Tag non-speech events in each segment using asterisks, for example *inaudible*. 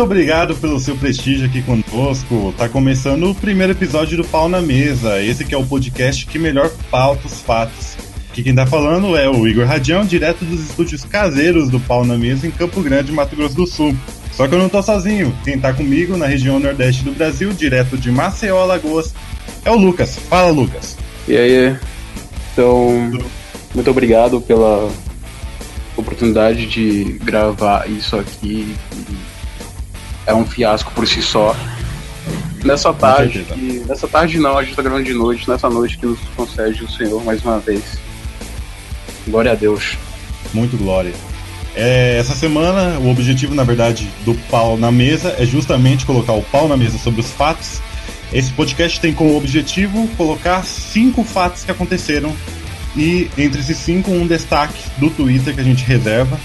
Muito obrigado pelo seu prestígio aqui conosco. Tá começando o primeiro episódio do Pau na Mesa. Esse que é o podcast que melhor pauta os fatos. Aqui quem tá falando é o Igor Radião, direto dos estúdios caseiros do Pau na Mesa em Campo Grande, Mato Grosso do Sul. Só que eu não tô sozinho. Quem tá comigo na região nordeste do Brasil, direto de Maceió, Alagoas, é o Lucas. Fala, Lucas. E aí? Então, muito obrigado pela oportunidade de gravar isso aqui. É um fiasco por si só. Nessa tarde, que, nessa tarde não, a gente tá gravando de noite, nessa noite que nos concede o Senhor mais uma vez. Glória a Deus. Muito glória. É, essa semana, o objetivo, na verdade, do pau na mesa é justamente colocar o pau na mesa sobre os fatos. Esse podcast tem como objetivo colocar cinco fatos que aconteceram e entre esses cinco, um destaque do Twitter que a gente reserva.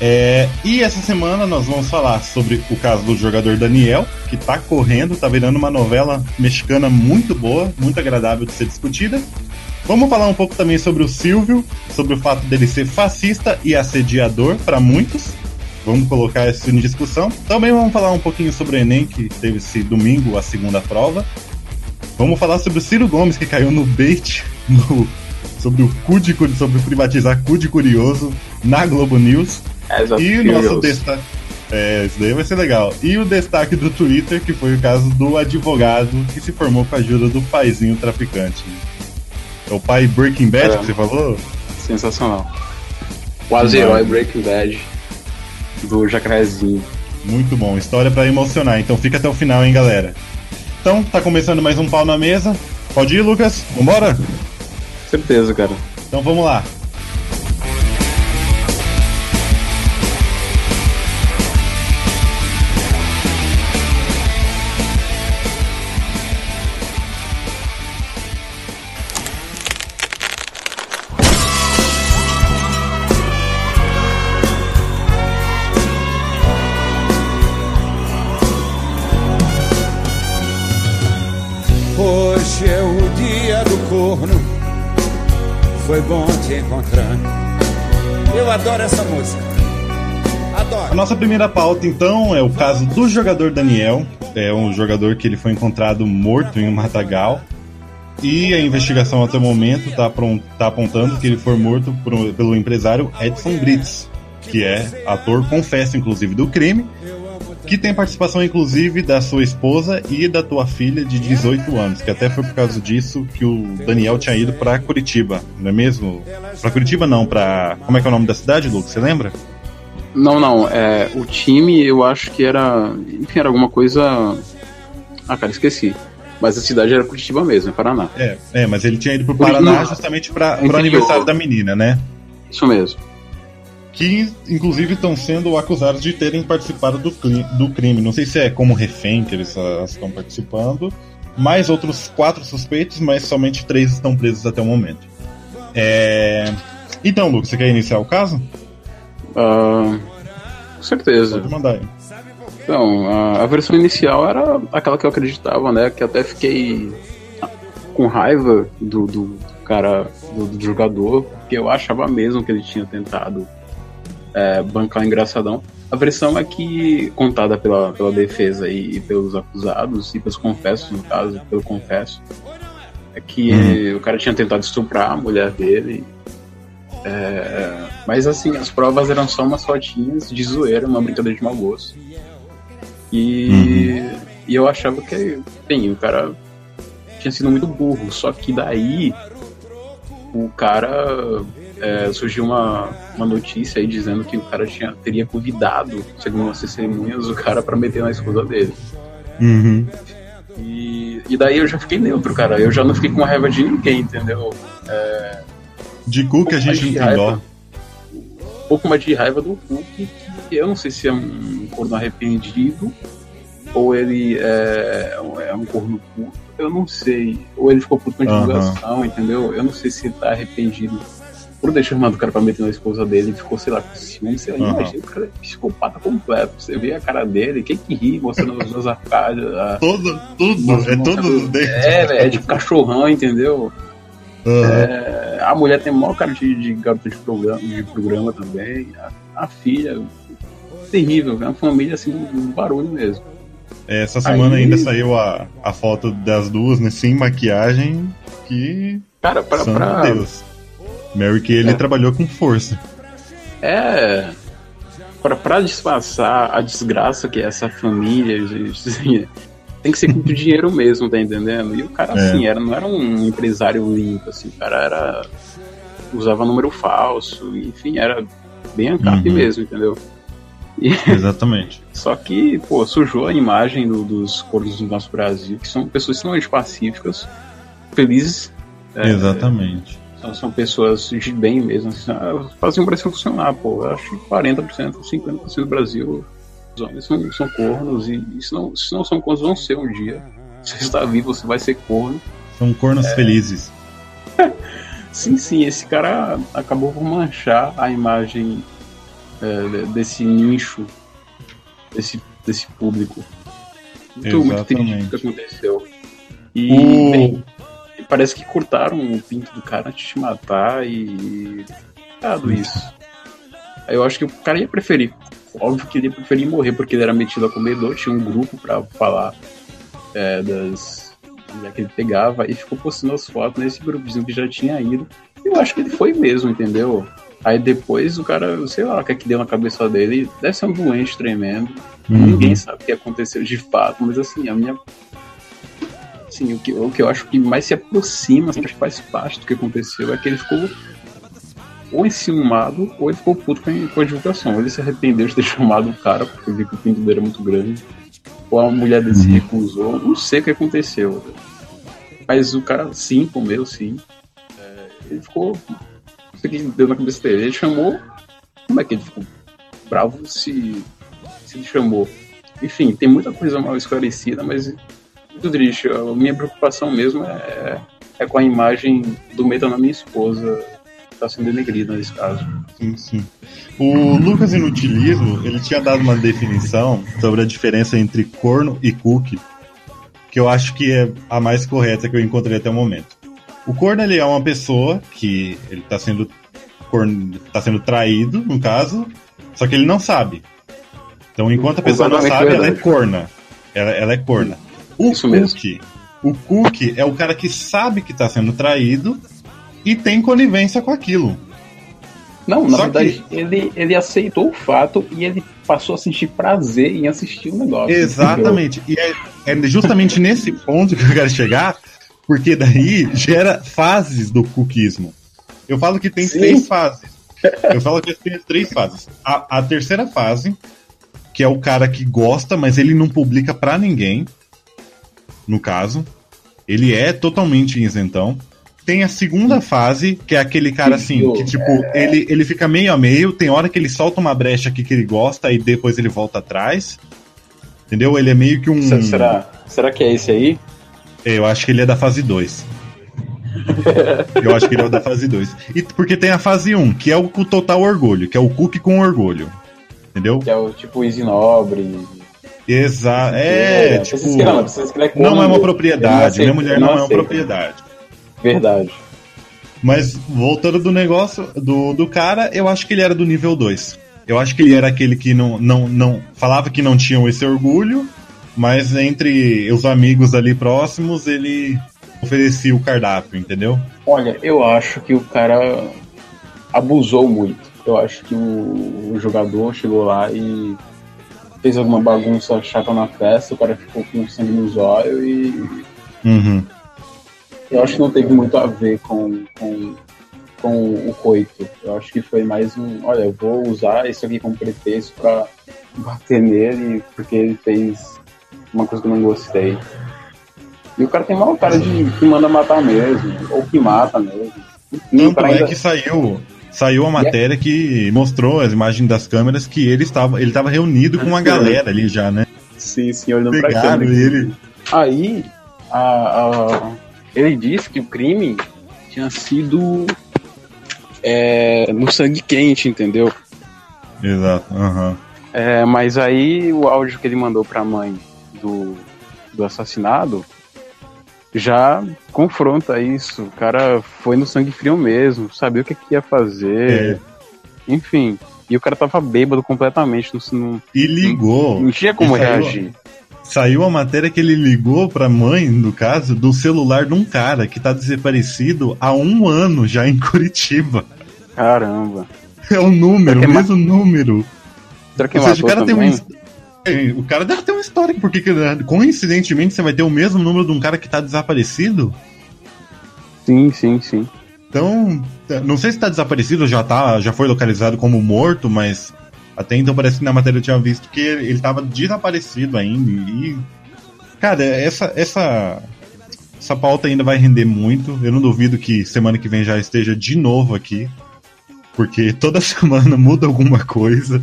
É, e essa semana nós vamos falar sobre o caso do jogador Daniel, que tá correndo, tá virando uma novela mexicana muito boa, muito agradável de ser discutida. Vamos falar um pouco também sobre o Silvio, sobre o fato dele ser fascista e assediador para muitos. Vamos colocar isso em discussão. Também vamos falar um pouquinho sobre o Enem, que teve esse domingo a segunda prova. Vamos falar sobre o Ciro Gomes, que caiu no bait no sobre o cu de, sobre privatizar cu de curioso na Globo News. E o nosso destaque. É, isso daí vai ser legal. E o destaque do Twitter, que foi o caso do advogado que se formou com a ajuda do paizinho traficante. É o pai Breaking Bad é. que você falou? Sensacional. Quase herói Breaking Bad do Jacarezinho. Muito bom, história para emocionar. Então fica até o final, hein, galera. Então, tá começando mais um pau na mesa. Pode ir, Lucas? Vambora? Certeza, cara. Então vamos lá. Eu adoro essa música. Adoro. A nossa primeira pauta, então, é o caso do jogador Daniel. É um jogador que ele foi encontrado morto em um matagal. E a investigação até o momento está tá apontando que ele foi morto por, pelo empresário Edson Brits, que é ator, confesso, inclusive, do crime que tem participação inclusive da sua esposa e da tua filha de 18 anos, que até foi por causa disso que o Daniel tinha ido para Curitiba, não é mesmo? Para Curitiba não, para como é que é o nome da cidade, Lucas? Você lembra? Não, não, é, o time eu acho que era, enfim, era alguma coisa Ah, cara, esqueci. Mas a cidade era Curitiba mesmo, Paraná. É, é mas ele tinha ido pro Paraná justamente para o aniversário da menina, né? Isso mesmo que inclusive estão sendo acusados de terem participado do, do crime. Não sei se é como refém que eles uh, estão participando. Mais outros quatro suspeitos, mas somente três estão presos até o momento. É... Então, Lucas, você quer iniciar o caso? Uh, com certeza. Pode mandar aí. Então, a, a versão inicial era aquela que eu acreditava, né? Que até fiquei com raiva do, do cara, do, do jogador, porque eu achava mesmo que ele tinha tentado é, bancar engraçadão. A versão é que, contada pela, pela defesa e, e, pelos acusados, e pelos confessos, no caso, pelo confesso, é que uhum. o cara tinha tentado estuprar a mulher dele. É, mas assim, as provas eram só umas fotinhas de zoeira, uma brincadeira de mau gosto. E, uhum. e eu achava que, bem, o cara tinha sido muito burro, só que daí o cara é, surgiu uma, uma notícia aí dizendo que o cara tinha, teria convidado, segundo as testemunhas, o cara para meter na esposa dele. Uhum. E, e daí eu já fiquei neutro, cara. Eu já não fiquei com raiva de ninguém, entendeu? É, de cu que a gente não tem dó. Um pouco mais de raiva do Cook, que eu não sei se é um corno arrependido ou ele é, é um corno puto, eu não sei. Ou ele ficou puto com a divulgação, uhum. entendeu? Eu não sei se ele tá arrependido por deixar chamado o cara pra meter na esposa dele, ficou, sei lá, com ciúme, sei lá, uhum. imagina, o cara é psicopata completo. Você vê a cara dele, quem que ri mostrando as duas arcadas. Todo, tudo, é tudo dentro. É, velho, é tipo cachorrão, entendeu? Uhum. É, a mulher tem maior cara de, de garota de programa, de programa também. A, a filha. terrível, é uma família assim, um barulho mesmo. É, essa semana Aí- ainda saiu a, a foto das duas, né, sem maquiagem, que. Cara, pra. santo pra Deus. Mary Kay, ele É. trabalhou com força. é. Pra, pra disfarçar a desgraça que é essa família, gente, tem que ser com muito *laughs* dinheiro mesmo, tá entendendo? E o cara, É. assim, era, não era um empresário limpo, assim, o cara era. usava número falso, enfim, era bem ANCAP Uhum. mesmo, entendeu? E, *laughs* Exatamente. Só que, pô, sujou a imagem do- dos cornos do nosso Brasil, que são pessoas extremamente pacíficas, felizes. é, Exatamente. são, pessoas de bem mesmo. assim, ah, fazem o Brasil funcionar, pô. Eu acho que 40%, 50% do Brasil, os homens são, são cornos, e, e se, não, se não são cornos, vão ser um dia. Se você está vivo, você vai ser corno. São cornos É. felizes. *laughs* Sim, sim, esse cara acabou por manchar a imagem é, de- desse nicho, desse, desse público. Muito, muito triste o que aconteceu. E, O- bem, parece que cortaram o pinto do cara antes de matar e. Errado isso. Eu acho que o cara ia preferir. Óbvio que ele ia preferir morrer porque ele era metido a comedor, tinha um grupo pra falar é, das. da que ele pegava e ficou postando as fotos nesse grupozinho que já tinha ido. E eu acho que ele foi mesmo, entendeu? Aí depois o cara, sei lá, o que é que deu na cabeça dele, deve ser um doente tremendo. Uhum. Ninguém sabe o que aconteceu de fato, mas assim, a minha. Assim, o que, o que eu acho que mais se aproxima, assim, que faz parte do que aconteceu, é que ele ficou ou enciumado ou ele ficou puto com a, com a divulgação. Ele se arrependeu de ter *laughs* chamado o cara, porque viu que o pinto dele era muito grande. Ou a mulher dele se Uhum. recusou. Não sei o que aconteceu. Mas o cara sim comeu, sim. É, ele ficou. Não sei o que deu na cabeça dele. Ele chamou. Como é que ele ficou bravo se, se ele chamou? Enfim, tem muita coisa mal esclarecida, mas muito triste. A minha preocupação mesmo é, é com a imagem do Meta na minha esposa que está sendo denegrida nesse caso. Sim, sim. O Lucas Inutilismo, ele tinha dado uma definição sobre a diferença entre corno e cookie, que eu acho que é a mais correta que eu encontrei até o momento. O corno, ele é uma pessoa que ele tá sendo, corno, tá sendo traído, no caso, só que ele não sabe. Então, enquanto a pessoa não Completamente sabe, ela é corna. Ela, ela é corna. O Isso mesmo. cookie, o cookie é o cara que sabe que tá sendo traído e tem conivência com aquilo. Não, na Só verdade, ele, ele aceitou o fato e ele passou a sentir prazer em assistir o negócio. Exatamente. E é, é justamente *laughs* nesse ponto que eu quero chegar, porque daí gera fases do cookiismo. Eu falo que tem Sim. três fases. *laughs* Eu falo que tem três fases. A, a terceira fase, que é o cara que gosta, mas ele não publica pra ninguém. No caso, ele é totalmente isentão. Tem a segunda fase, que é aquele cara assim, que tipo, ele, ele fica meio a meio, tem hora que ele solta uma brecha aqui que ele gosta e depois ele volta atrás. Entendeu? Ele é meio que um. Se- Será, será que é esse aí? É, Eu acho que ele é da fase 2. *laughs* Eu acho que ele é o da fase 2. E porque tem a fase 1, que é o total orgulho, que é o cookie com orgulho. Entendeu? Que é o tipo Easy Nobre. Exato. É, tipo. Vocês que não, não é Não é uma propriedade. Minha não mulher não ele é uma propriedade. Verdade. Mas voltando do negócio do, do cara, eu acho que ele era do nível 2. Eu acho que ele era aquele que não, não, não falava que não tinham esse orgulho, mas entre os amigos ali próximos ele oferecia o cardápio, entendeu? Olha, eu acho que o cara abusou muito. Eu acho que o, o jogador chegou lá e fez alguma bagunça chata na festa, o cara ficou com sangue nos olhos e Uhum. eu acho que não teve muito a ver com, com, com o coito. Eu acho que foi mais um, olha, eu vou usar isso aqui como pretexto pra bater nele porque ele fez uma coisa que eu não gostei. E o cara tem mal cara de que manda matar mesmo, ou que mata mesmo. Tanto é ainda- que saiu, saiu a matéria que mostrou as imagens das câmeras que ele estava, ele estava reunido com uma galera ali já, né? Sim, sim, olhando pra Pegaram câmera. ele. Aí, a, a- ele disse que o crime tinha sido é, no sangue quente, entendeu? Exato. aham. É, mas aí o áudio que ele mandou pra mãe do, do assassinado já confronta isso. O cara foi no sangue frio mesmo, sabia o que, que ia fazer. É. Enfim. E o cara tava bêbado completamente. Não, não, E ligou. não tinha como saiu- reagir. Saiu a matéria que ele ligou pra mãe, no caso, do celular de um cara que tá desaparecido há um ano já em Curitiba. Caramba. É o número, o mesmo número. Será que Ou seja, o cara tem um. O cara deve ter uma história, porque que, né, coincidentemente você vai ter o mesmo número de um cara que tá desaparecido. Sim, sim, sim. Então, não sei se tá desaparecido já tá, já foi localizado como morto, mas até então parece que na matéria eu tinha visto que ele, ele tava desaparecido ainda. E, cara, essa, essa, essa pauta ainda vai render muito. Eu não duvido que semana que vem já esteja de novo aqui, porque toda *laughs* semana muda alguma coisa.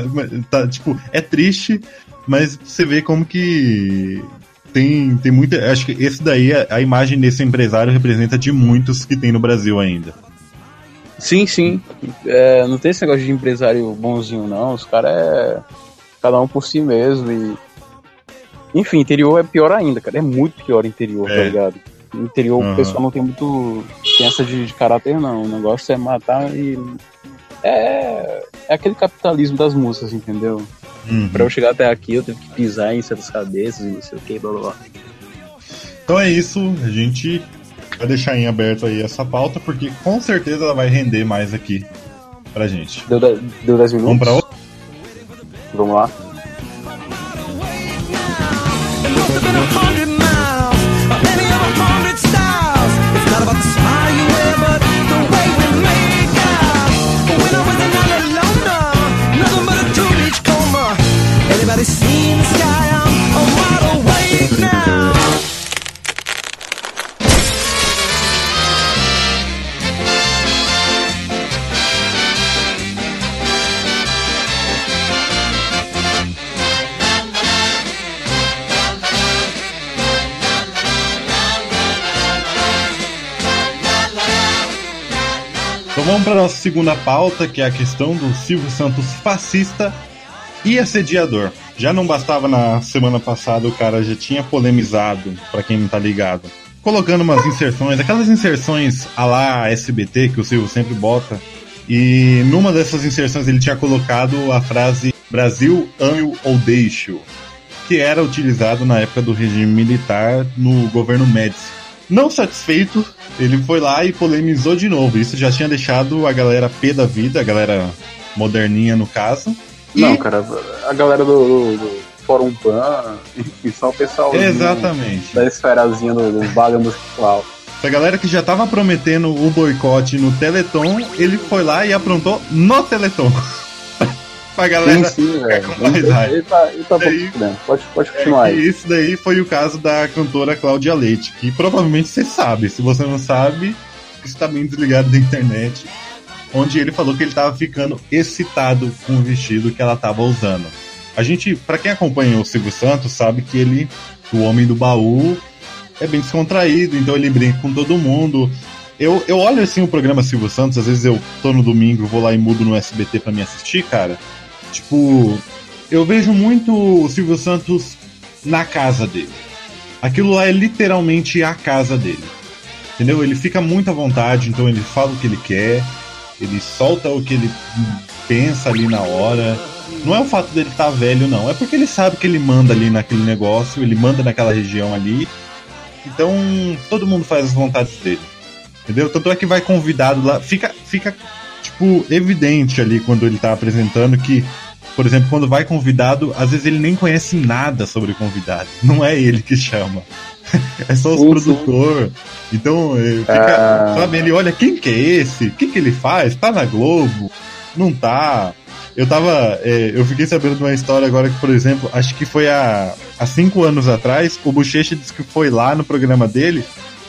*laughs* Tá, tá, tipo, é triste, mas você vê como que tem, tem muita. Acho que esse daí, a, a imagem desse empresário representa de muitos que tem no Brasil ainda. Sim, sim. É, não tem esse negócio de empresário bonzinho, não. Os caras é. Cada um por si mesmo. E... Enfim, interior é pior ainda, cara. É muito pior interior, É. tá ligado? No interior Aham. o pessoal não tem muito. Tem essa de, de caráter, não. O negócio é matar e. É. É aquele capitalismo das músicas, entendeu? Uhum. Pra eu chegar até aqui, eu tive que pisar em certas cabeças e não sei o que, blá blá blá. Então é isso, a gente vai deixar em aberto aí essa pauta, porque com certeza ela vai render mais aqui pra gente. Deu, de- deu 10 minutos? Vamos pra outra? Vamos lá. Então vamos para nossa segunda pauta, que é a questão do Silvio Santos fascista e assediador. Já não bastava na semana passada, o cara já tinha polemizado, pra quem não tá ligado, colocando umas inserções, aquelas inserções a lá SBT que o Silvio sempre bota. E numa dessas inserções ele tinha colocado a frase Brasil ame ou deixo, que era utilizado na época do regime militar no governo Médici. Não satisfeito, ele foi lá e polemizou de novo. Isso já tinha deixado a galera pé da vida, a galera moderninha no caso. E- Não, cara, a galera do, do, do Fórum Pan, enfim, só o pessoal Exatamente. da esferazinha do, do Vale Musical. Essa galera que já tava prometendo o boicote no Teleton, ele foi lá e aprontou no Teleton. *laughs* pra galera. Sim, sim, velho. com mais raiva. Ele tá, ele tá Daí-. Pode, pode É continuar que aí. isso daí foi o caso da cantora Cláudia Leite, que provavelmente você sabe. Se você não sabe, está bem desligado da internet. Onde ele falou que ele estava ficando excitado com o vestido que ela estava usando. A gente, para quem acompanha o Silvio Santos, sabe que ele, o homem do baú, é bem descontraído, então ele brinca com todo mundo. Eu, eu olho assim o programa Silvio Santos, às vezes eu tô no domingo, vou lá e mudo no SBT pra me assistir, cara. Tipo, eu vejo muito o Silvio Santos na casa dele. Aquilo lá é literalmente a casa dele. Entendeu? Ele fica muito à vontade, então ele fala o que ele quer, ele solta o que ele pensa ali na hora. Não é o fato dele estar velho, não. É porque ele sabe que ele manda ali naquele negócio, ele manda naquela região ali. Então, todo mundo faz as vontades dele. Entendeu? Tanto é que vai convidado lá. Fica, fica tipo, evidente ali quando ele tá apresentando que, por exemplo, quando vai convidado, às vezes ele nem conhece nada sobre o convidado. Não é ele que chama. *laughs* É só os sim. produtor. Então, eh, fica, Ah. sabe, ele olha quem que é esse? O que que ele faz? Tá na Globo? Não tá? Eu tava. eh, eu fiquei sabendo de uma história agora que, por exemplo, acho que foi há, há cinco anos atrás, o Bochecha disse que foi lá no programa dele,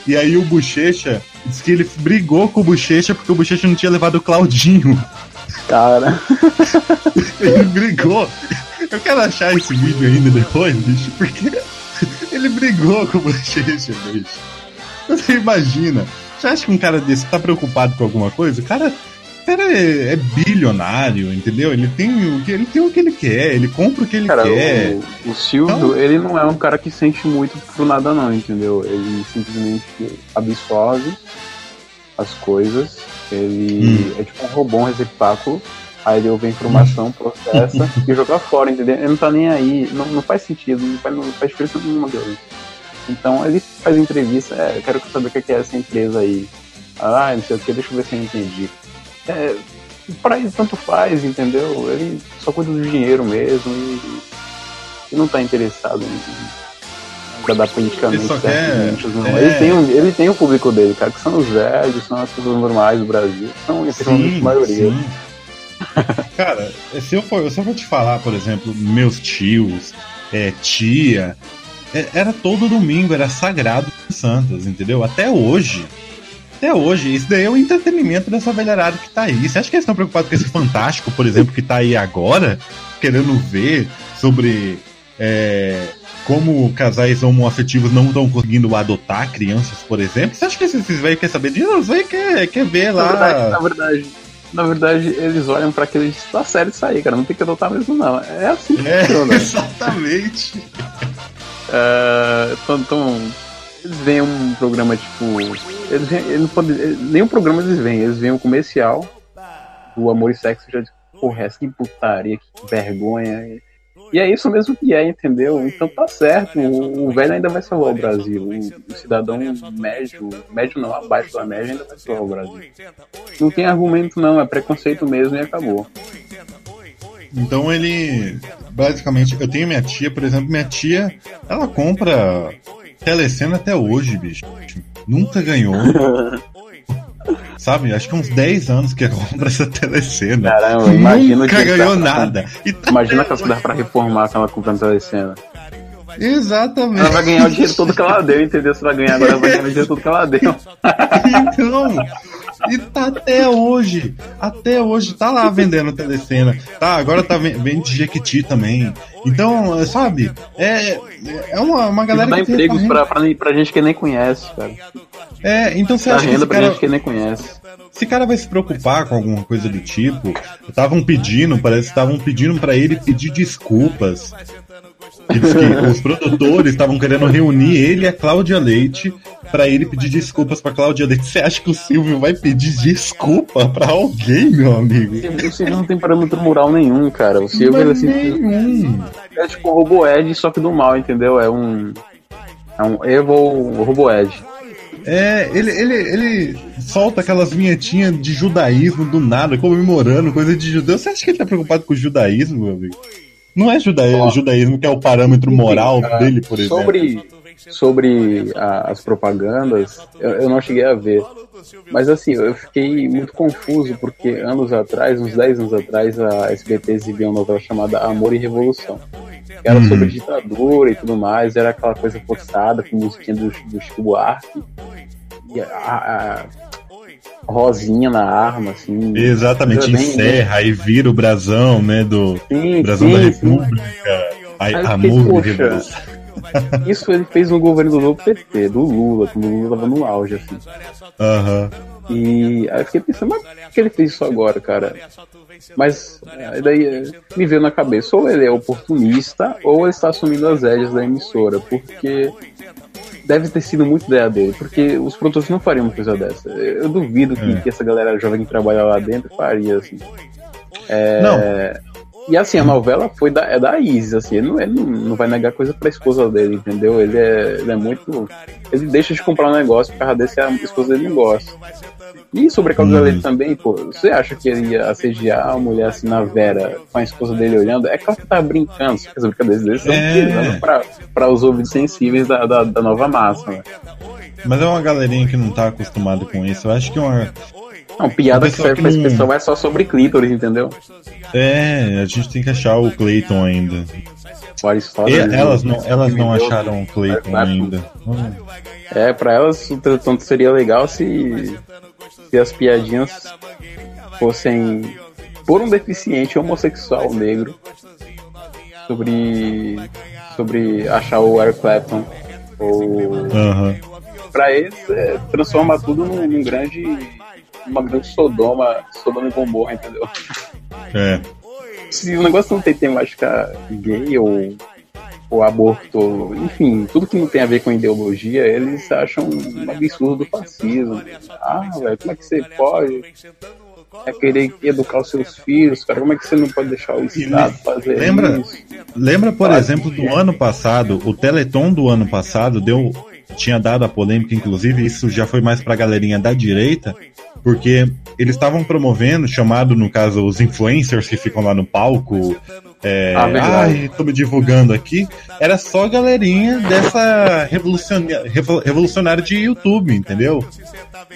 e aí o Bochecha disse que ele brigou com o Bochecha porque o Bochecha não tinha levado o Claudinho. Cara, *laughs* Ele brigou. Eu quero achar esse vídeo ainda depois, bicho, porque *laughs* ele brigou com o Bochecha, bicho. Você imagina. Você acha que um cara desse tá preocupado com alguma coisa? O cara, o cara é, é bilionário, entendeu? Ele tem, o que, ele tem o que ele quer, ele compra o que ele cara, quer. o, o Silvio, Então- ele não é um cara que sente muito pro nada não, entendeu? Ele simplesmente absorve as coisas, ele Hum. é tipo um robô, um receptáculo, Aí ele ouve a informação, processa e joga fora, entendeu? Ele não tá nem aí, não, não faz sentido, não faz, não faz diferença nenhuma dele. Então ele faz entrevista, é, eu quero saber o que é essa empresa aí. Ah, não sei o que, deixa eu ver se eu entendi. É, pra ele tanto faz, entendeu? Ele só cuida do dinheiro mesmo e, e não tá interessado em agradar politicamente Ele certos quer- não. é. Ele, tem um, ele tem o público dele, cara, que são os velhos, são as pessoas normais do Brasil, são a maioria. sim. *laughs* Cara, se eu, for, se eu for te falar, por exemplo, meus tios, é, tia, é, era todo domingo, era sagrado em Santos, entendeu? Até hoje. Até hoje. Isso daí é o entretenimento dessa velharada que tá aí. Você acha que eles estão preocupados com esse fantástico, por exemplo, que tá aí agora, querendo ver sobre é, como casais homoafetivos não estão conseguindo adotar crianças, por exemplo? Você acha que esses velhos querem saber disso? Velhos quer, quer ver Na verdade, lá. na verdade, na verdade, eles olham pra aquele tá sério isso aí, cara. Não tem que adotar mesmo, não. É assim que É, funciona. *laughs* exatamente. É, então, então, eles veem um programa tipo. Eles veem, eles não podem, nenhum programa eles veem, eles veem um comercial do Amor e Sexo já dizem, porra, essa que putaria, que vergonha. E é isso mesmo que é, entendeu? Então tá certo, o, o velho ainda vai salvar o Brasil. O, o cidadão médio, médio não, abaixo da média ainda vai salvar o Brasil. Não tem argumento não, é preconceito mesmo e acabou. Então ele. Basicamente, eu tenho minha tia, por exemplo, minha tia, ela compra telecena até hoje, bicho. Nunca ganhou. *laughs* Sabe? Acho que uns 10 anos que compra essa telecena. Caramba, imagina Nunca que ganhou dá- nada. Tá Imagina que ela dá pra reformar quando ela comprando telecena. Exatamente. Ela vai ganhar o dinheiro todo que ela deu, entendeu? Se ela ganhar agora, ela vai ganhar o dinheiro todo que ela deu. Então, e tá até hoje. Até hoje tá lá vendendo telecena. Tá, agora tá ven- vende Jequiti também. Então, sabe? É, é uma, uma galera Dá que tem empregos pra, pra, pra gente que nem conhece, cara. É, então você Dá acha que renda esse pra cara, gente que nem conhece. esse cara vai se preocupar com alguma coisa do tipo? Estavam pedindo, parece que estavam pedindo pra ele pedir desculpas. Que diz que os produtores estavam querendo reunir ele e a Cláudia Leite pra ele pedir desculpas pra Cláudia Leite. Você acha que o Silvio vai pedir desculpa pra alguém, meu amigo? O Silvio não tem parâmetro moral nenhum, cara. O Silvio ele, assim, nenhum. é tipo o Robo Ed, só que do mal, entendeu? É um. É um Evo Robo Ed. É, ele, ele, ele solta aquelas vinhetinhas de judaísmo do nada, comemorando coisa de judeu. Você acha que ele tá preocupado com o judaísmo, meu amigo? Não é judaísmo, judaísmo que é o parâmetro moral dele, por exemplo. Sobre, sobre a- as propagandas, eu, eu não cheguei a ver. Mas assim, eu fiquei muito confuso porque anos atrás, uns 10 anos atrás, a SBT exibia uma novela chamada Amor e Revolução. Era Uhum. sobre ditadura e tudo mais, era aquela coisa forçada com musiquinha do, do Chico Buarque. E a- a Rosinha na arma, assim. Exatamente, bem- encerra e vira o brasão, né, do Sim, brasão sim, da. República. Eu fiquei, amor revolução. Isso ele fez no governo do PT, do Lula, quando o Lula tava no auge, assim. Aham. E aí eu fiquei pensando, mas por que ele fez isso agora, cara? Mas é, daí é, me veio na cabeça, ou ele é oportunista, ou ele está assumindo as rédeas da emissora, porque deve ter sido muito ideia dele, porque os produtores não fariam uma coisa dessa. Eu duvido que, É. que essa galera jovem que trabalha lá dentro faria, assim. Não, E assim, a novela foi da, é da Isis, assim, ele não, ele não, não vai negar coisa pra esposa dele, entendeu? Ele é, ele é muito. Ele deixa de comprar um negócio por causa desse a esposa dele não gosta. E sobre a causa Uhum. dele também, pô, você acha que ele ia assediar a mulher assim na Vera com a esposa dele olhando? É claro que tá brincando, só que as brincadeiras dele são É. pisando pra, pra os ouvidos sensíveis da, da, da nova massa, né? mas é uma galerinha que não tá acostumada com isso. Eu acho que é uma. Não, piada A que serve que pra esse não- pessoal é só sobre clítoris, entendeu? É, a gente tem que achar o Clayton ainda. O Aristóteles, E- elas não, elas não acharam o Clayton ainda. Hum. É, pra elas, tanto seria legal se, se as piadinhas fossem por um deficiente homossexual negro sobre, sobre achar o Eric Clapton. Ou, Aham. pra eles, é, transforma tudo num, num grande. uma grande Sodoma, Sodoma e Gomorra, entendeu? É. Se o negócio não tem temática gay ou, ou aborto, enfim, tudo que não tem a ver com ideologia, eles acham um absurdo do fascismo. Ah, velho, como é que você pode? é querer educar os seus filhos, cara. Como é que você não pode deixar o Estado fazer Lembra, isso? lembra por Faz. exemplo, do ano passado, o Teleton do ano passado deu tinha dado a polêmica, inclusive, isso já foi mais pra galerinha da direita, porque eles estavam promovendo, chamado, no caso, os influencers que ficam lá no palco, é, Ah, ai, tô me divulgando aqui, era só galerinha dessa revolucionária, revolucionária de YouTube, entendeu?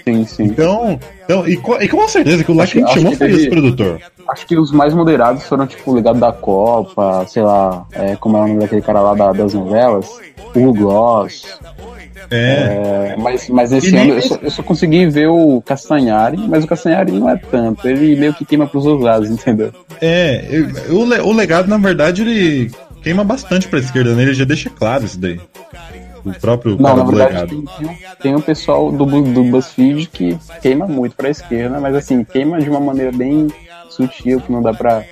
Sim, sim. Então, então e, co- e com certeza que o quem acho chamou foi esse produtor. Acho que os mais moderados foram, tipo, o legado da Copa, sei lá, é, como é o nome daquele cara lá da- das novelas, o Gloss. É, É, mas, mas esse ano eu só, eu só consegui ver o Castanhari, mas o Castanhari não é tanto. Ele meio que queima pros dois lados, *laughs* entendeu? é, eu- o, le- o legado, na verdade, ele queima bastante pra esquerda, né? Ele já deixa claro isso daí. O próprio Não, na verdade tem, tem, um- pessoal do, do BuzzFeed que queima muito pra esquerda, mas assim, queima de uma maneira bem sutil, que não dá pra.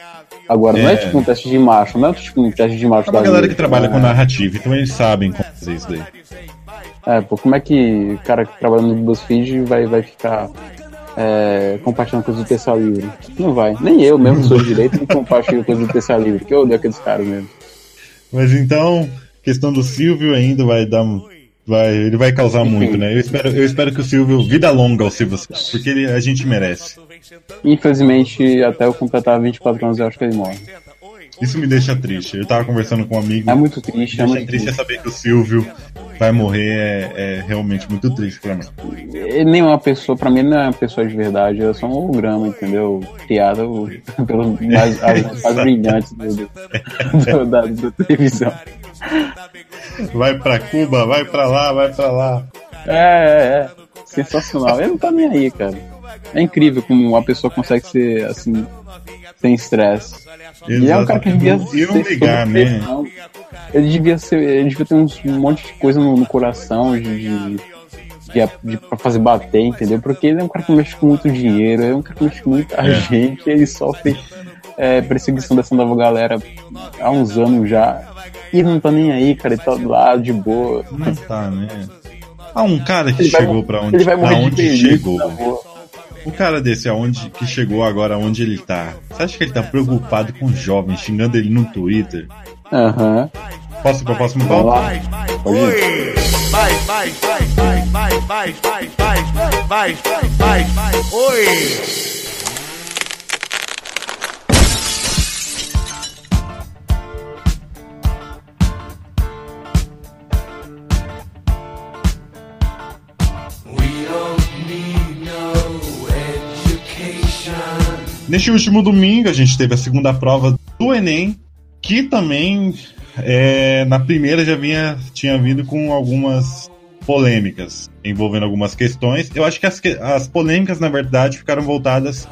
Agora, não é É. tipo um teste de macho, não é tipo um teste de macho É uma da galera vida, que trabalha né? com narrativa, então eles sabem como fazer isso daí. É, pô, como é que o cara que trabalha no BuzzFeed vai, vai ficar é, compartilhando coisas do Terça Livre? Não vai. Nem eu mesmo sou de direito não compartilho coisas do Terça Livre, que eu odeio aqueles caras mesmo. Mas então, questão do Silvio ainda vai dar. Vai, ele vai causar muito, né? Eu espero, eu espero que o Silvio. Vida longa ao Silvio, porque ele, a gente merece. Infelizmente, até eu completar 24 anos, eu acho que ele morre. Isso me deixa triste. Eu tava conversando com um amigo. É muito triste, me é muito triste é triste. saber que o Silvio vai morrer. É, é realmente muito triste pra mim. Ele nem é uma pessoa, pra mim, não é uma pessoa de verdade, é só um holograma, entendeu? Criado *laughs* pelos mais, *laughs* mais brilhantes do, do- da, da televisão. Vai pra Cuba, vai pra lá, vai pra lá. É, é, é. Sensacional. Ele não tá nem aí, cara. É incrível como uma pessoa consegue ser assim, sem estresse. E é um cara que devia não ser ligar, né? Ele devia ser. Ele devia ter uns, um monte de coisa no, no coração de, de, de, pra fazer bater, entendeu? Porque ele é um cara que mexe com muito dinheiro, é um cara que mexe com muita É. gente, ele sofre é, perseguição dessa nova galera há uns anos já. E ele não tá nem aí, cara, ele tá lá de boa. Não tá, né? Ah, um cara que Ele chegou pra onde, Ele vai pra onde chegou. Um cara desse, aonde que chegou agora, onde ele tá? Você acha que ele tá preocupado com jovens, xingando ele no Twitter? Aham. Posso ir pra próxima Vamos pauta? lá. Pode ir. Vai, vai, vai, vai, vai, vai, vai, vai, vai, vai, vai, oi! Neste último domingo, a gente teve a segunda prova do Enem, que também é, na primeira já vinha, tinha vindo com algumas polêmicas envolvendo algumas questões. Eu acho que as, as polêmicas, na verdade, ficaram voltadas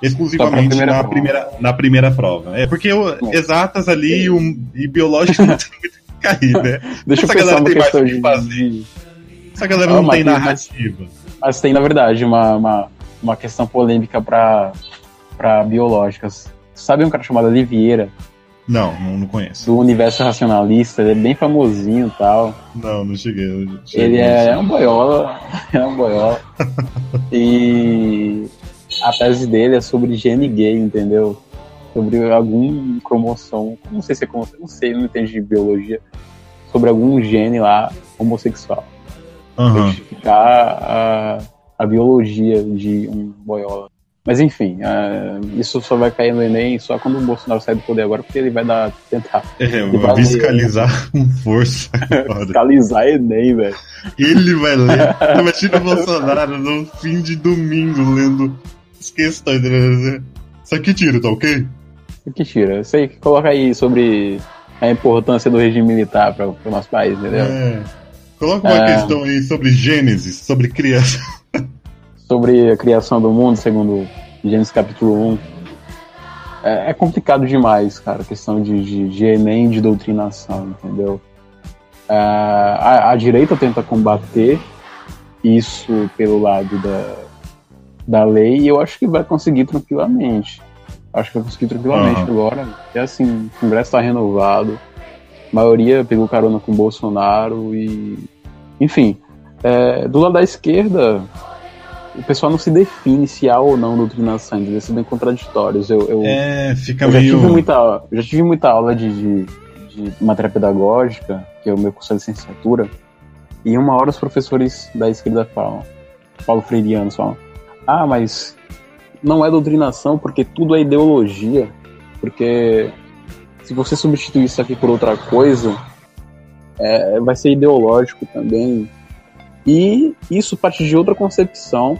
exclusivamente primeira na prova. primeira, na primeira prova. É porque Bom. exatas ali e, um, e biológico não tem *laughs* muito que cair, né? *laughs* Deixa Essa eu pensar galera tem mais o que fazer. Essa galera Ah, não mas tem narrativa. Mas tem, na verdade, uma, uma, uma questão polêmica pra, pra biológicas. Sabe um cara chamado Oliveira, Não, não, conheço. do universo racionalista? Ele é bem famosinho e tal. Não, não cheguei. não cheguei Ele nisso. é um boiola, *laughs* é um boiola. e a tese dele é sobre gene gay, entendeu? Sobre algum cromossomo, não sei se é cromossomo, não sei, não entendo de biologia, sobre algum gene lá homossexual. Aham. justificar a, a biologia de um boiola. Mas enfim, é, isso só vai cair no Enem só quando o Bolsonaro sair do poder agora, porque ele vai dar, tentar É, vai fiscalizar com força *laughs* fiscalizar Enem, velho. Ele vai ler. *laughs* Imagina o Bolsonaro no fim de domingo lendo as questões. né? Isso aqui tira, tá ok? O que tira? Sei que coloca aí sobre a importância do regime militar para o nosso país, entendeu? É. Coloca uma É. questão aí sobre Gênesis, sobre criação. Sobre a criação do mundo, segundo Gênesis capítulo 1. É, é complicado demais, cara, a questão de, de, de Enem de doutrinação, entendeu? É, a, a direita tenta combater isso pelo lado da, da lei e eu acho que vai conseguir tranquilamente. Acho que vai conseguir tranquilamente Aham. agora. Porque assim, o Congresso está renovado, a maioria pegou carona com o Bolsonaro e. Enfim, é, do lado da esquerda, o pessoal não se define se há ou não doutrinação, eles são bem contraditórios. Eu, eu, É, fica eu já, meio. tive muita, eu já tive muita aula de, de, de matéria pedagógica, que é o meu curso de licenciatura, e uma hora os professores da esquerda falam, Paulo Freireano falam, ah, mas não é doutrinação porque tudo é ideologia, porque se você substituir isso aqui por outra coisa, é, vai ser ideológico também. E isso parte de outra concepção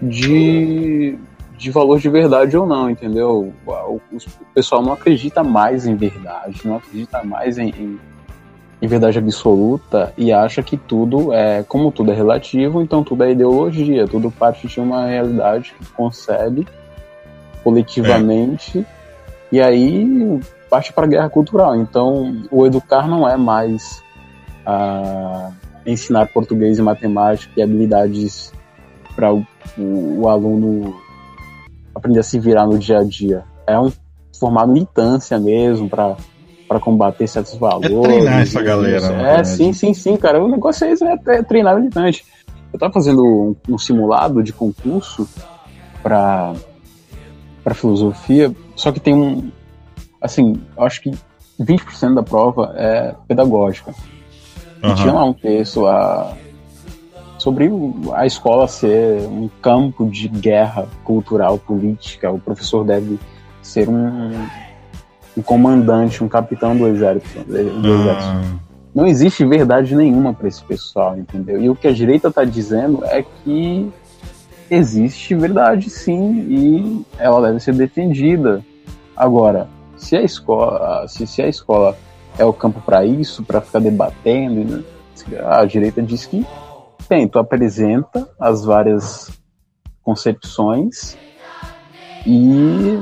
de, de valor de verdade ou não, entendeu? O, pessoal não acredita mais em verdade, não acredita mais em, em, em verdade absoluta e acha que tudo é, como tudo é relativo, então tudo é ideologia, tudo parte de uma realidade que concebe coletivamente e aí parte para a guerra cultural. Então o educar não é mais ah, ensinar português e matemática e habilidades para o, o- o aluno aprender a se virar no dia a dia. É um formar militância mesmo para para combater certos valores. treinar essa galera, É, sim, sim, sim, cara. O negócio é, esse, é, é treinar militante. Eu tava fazendo um, um simulado de concurso para para filosofia, só que tem um assim, eu acho que 20% da prova é pedagógica. E tinha lá um texto a, sobre a escola ser um campo de guerra cultural, política. O professor deve ser um, um comandante, um capitão do exército. Do exército. Ah, Não existe verdade nenhuma para esse pessoal, entendeu? E o que a direita está dizendo é que existe verdade sim e ela deve ser defendida. Agora, se a escola, se, se a escola é o campo para isso, para ficar debatendo, né? a direita diz que tem, tu apresenta as várias concepções e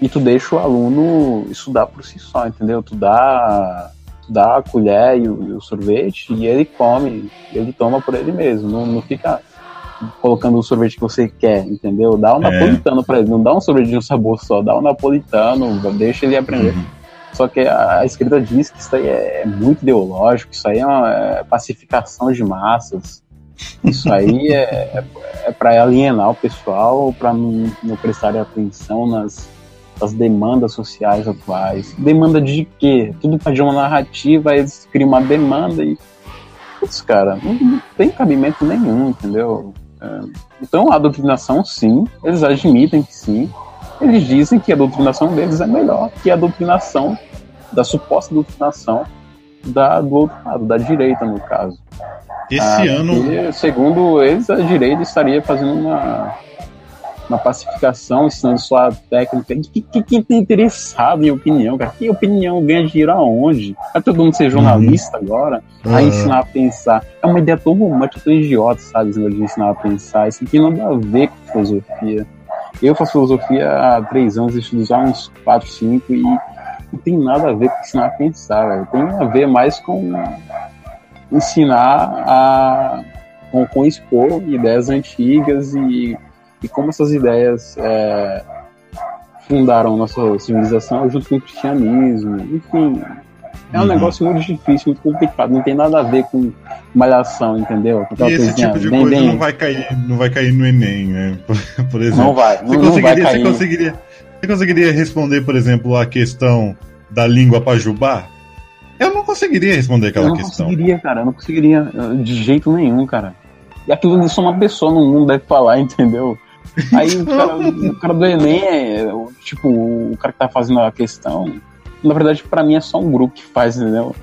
e tu deixa o aluno estudar por si só, entendeu? Tu dá tu dá a colher e o, e o sorvete e ele come, ele toma por ele mesmo, não, não fica colocando o sorvete que você quer, entendeu? Dá um É. napolitano pra ele, não dá um sorvete de um sabor só, dá um napolitano, deixa ele aprender. uhum. Só que a, esquerda diz que isso aí é muito ideológico, isso aí é uma é pacificação de massas, isso aí *laughs* é, é, é para alienar o pessoal, para não, não prestar atenção nas, nas demandas sociais atuais. Demanda de quê? Tudo para de uma narrativa, eles criam uma demanda e. Putz, cara, não, não tem cabimento nenhum, entendeu? É, então a doutrinação, sim, eles admitem que sim, eles dizem que a doutrinação deles é melhor que a doutrinação, da suposta doutrinação da, do outro lado, da direita, no caso. Esse Ah, ano. porque, segundo eles, a direita estaria fazendo uma, uma pacificação, ensinando só a técnica. Que, que, quem tá interessado em opinião, cara? Que opinião ganha dinheiro aonde? Vai todo mundo ser jornalista agora? A Ah, ensinar a pensar. É uma ideia tão romântica, tão idiota, sabe? Esse de ensinar a pensar. Isso aqui não tem nada a ver com filosofia. Eu faço filosofia há três anos, estudo já há uns quatro, cinco, e não tem nada a ver com ensinar a pensar. Tem a ver mais com ensinar a. com, com expor ideias antigas e, e como essas ideias é, fundaram nossa civilização junto com o cristianismo. Enfim, é um Uhum. negócio muito difícil, muito complicado. Não tem nada a ver com malhação, entendeu? Com E esse tipo de bem- coisa bem- não vai cair, não vai cair no Enem, né? Por, *laughs* por exemplo. Não vai, Você não, não vai conseguiria, você cair. conseguiria, você conseguiria responder, por exemplo, a questão da língua pajubá? Eu não conseguiria responder aquela eu não questão. conseguiria, cara. Eu não conseguiria de jeito nenhum, cara. E aquilo só uma pessoa no mundo deve falar, *laughs* entendeu? Aí o cara, o cara do Enem é, tipo, o cara que tá fazendo a questão, na verdade, pra mim é só um grupo que faz, entendeu?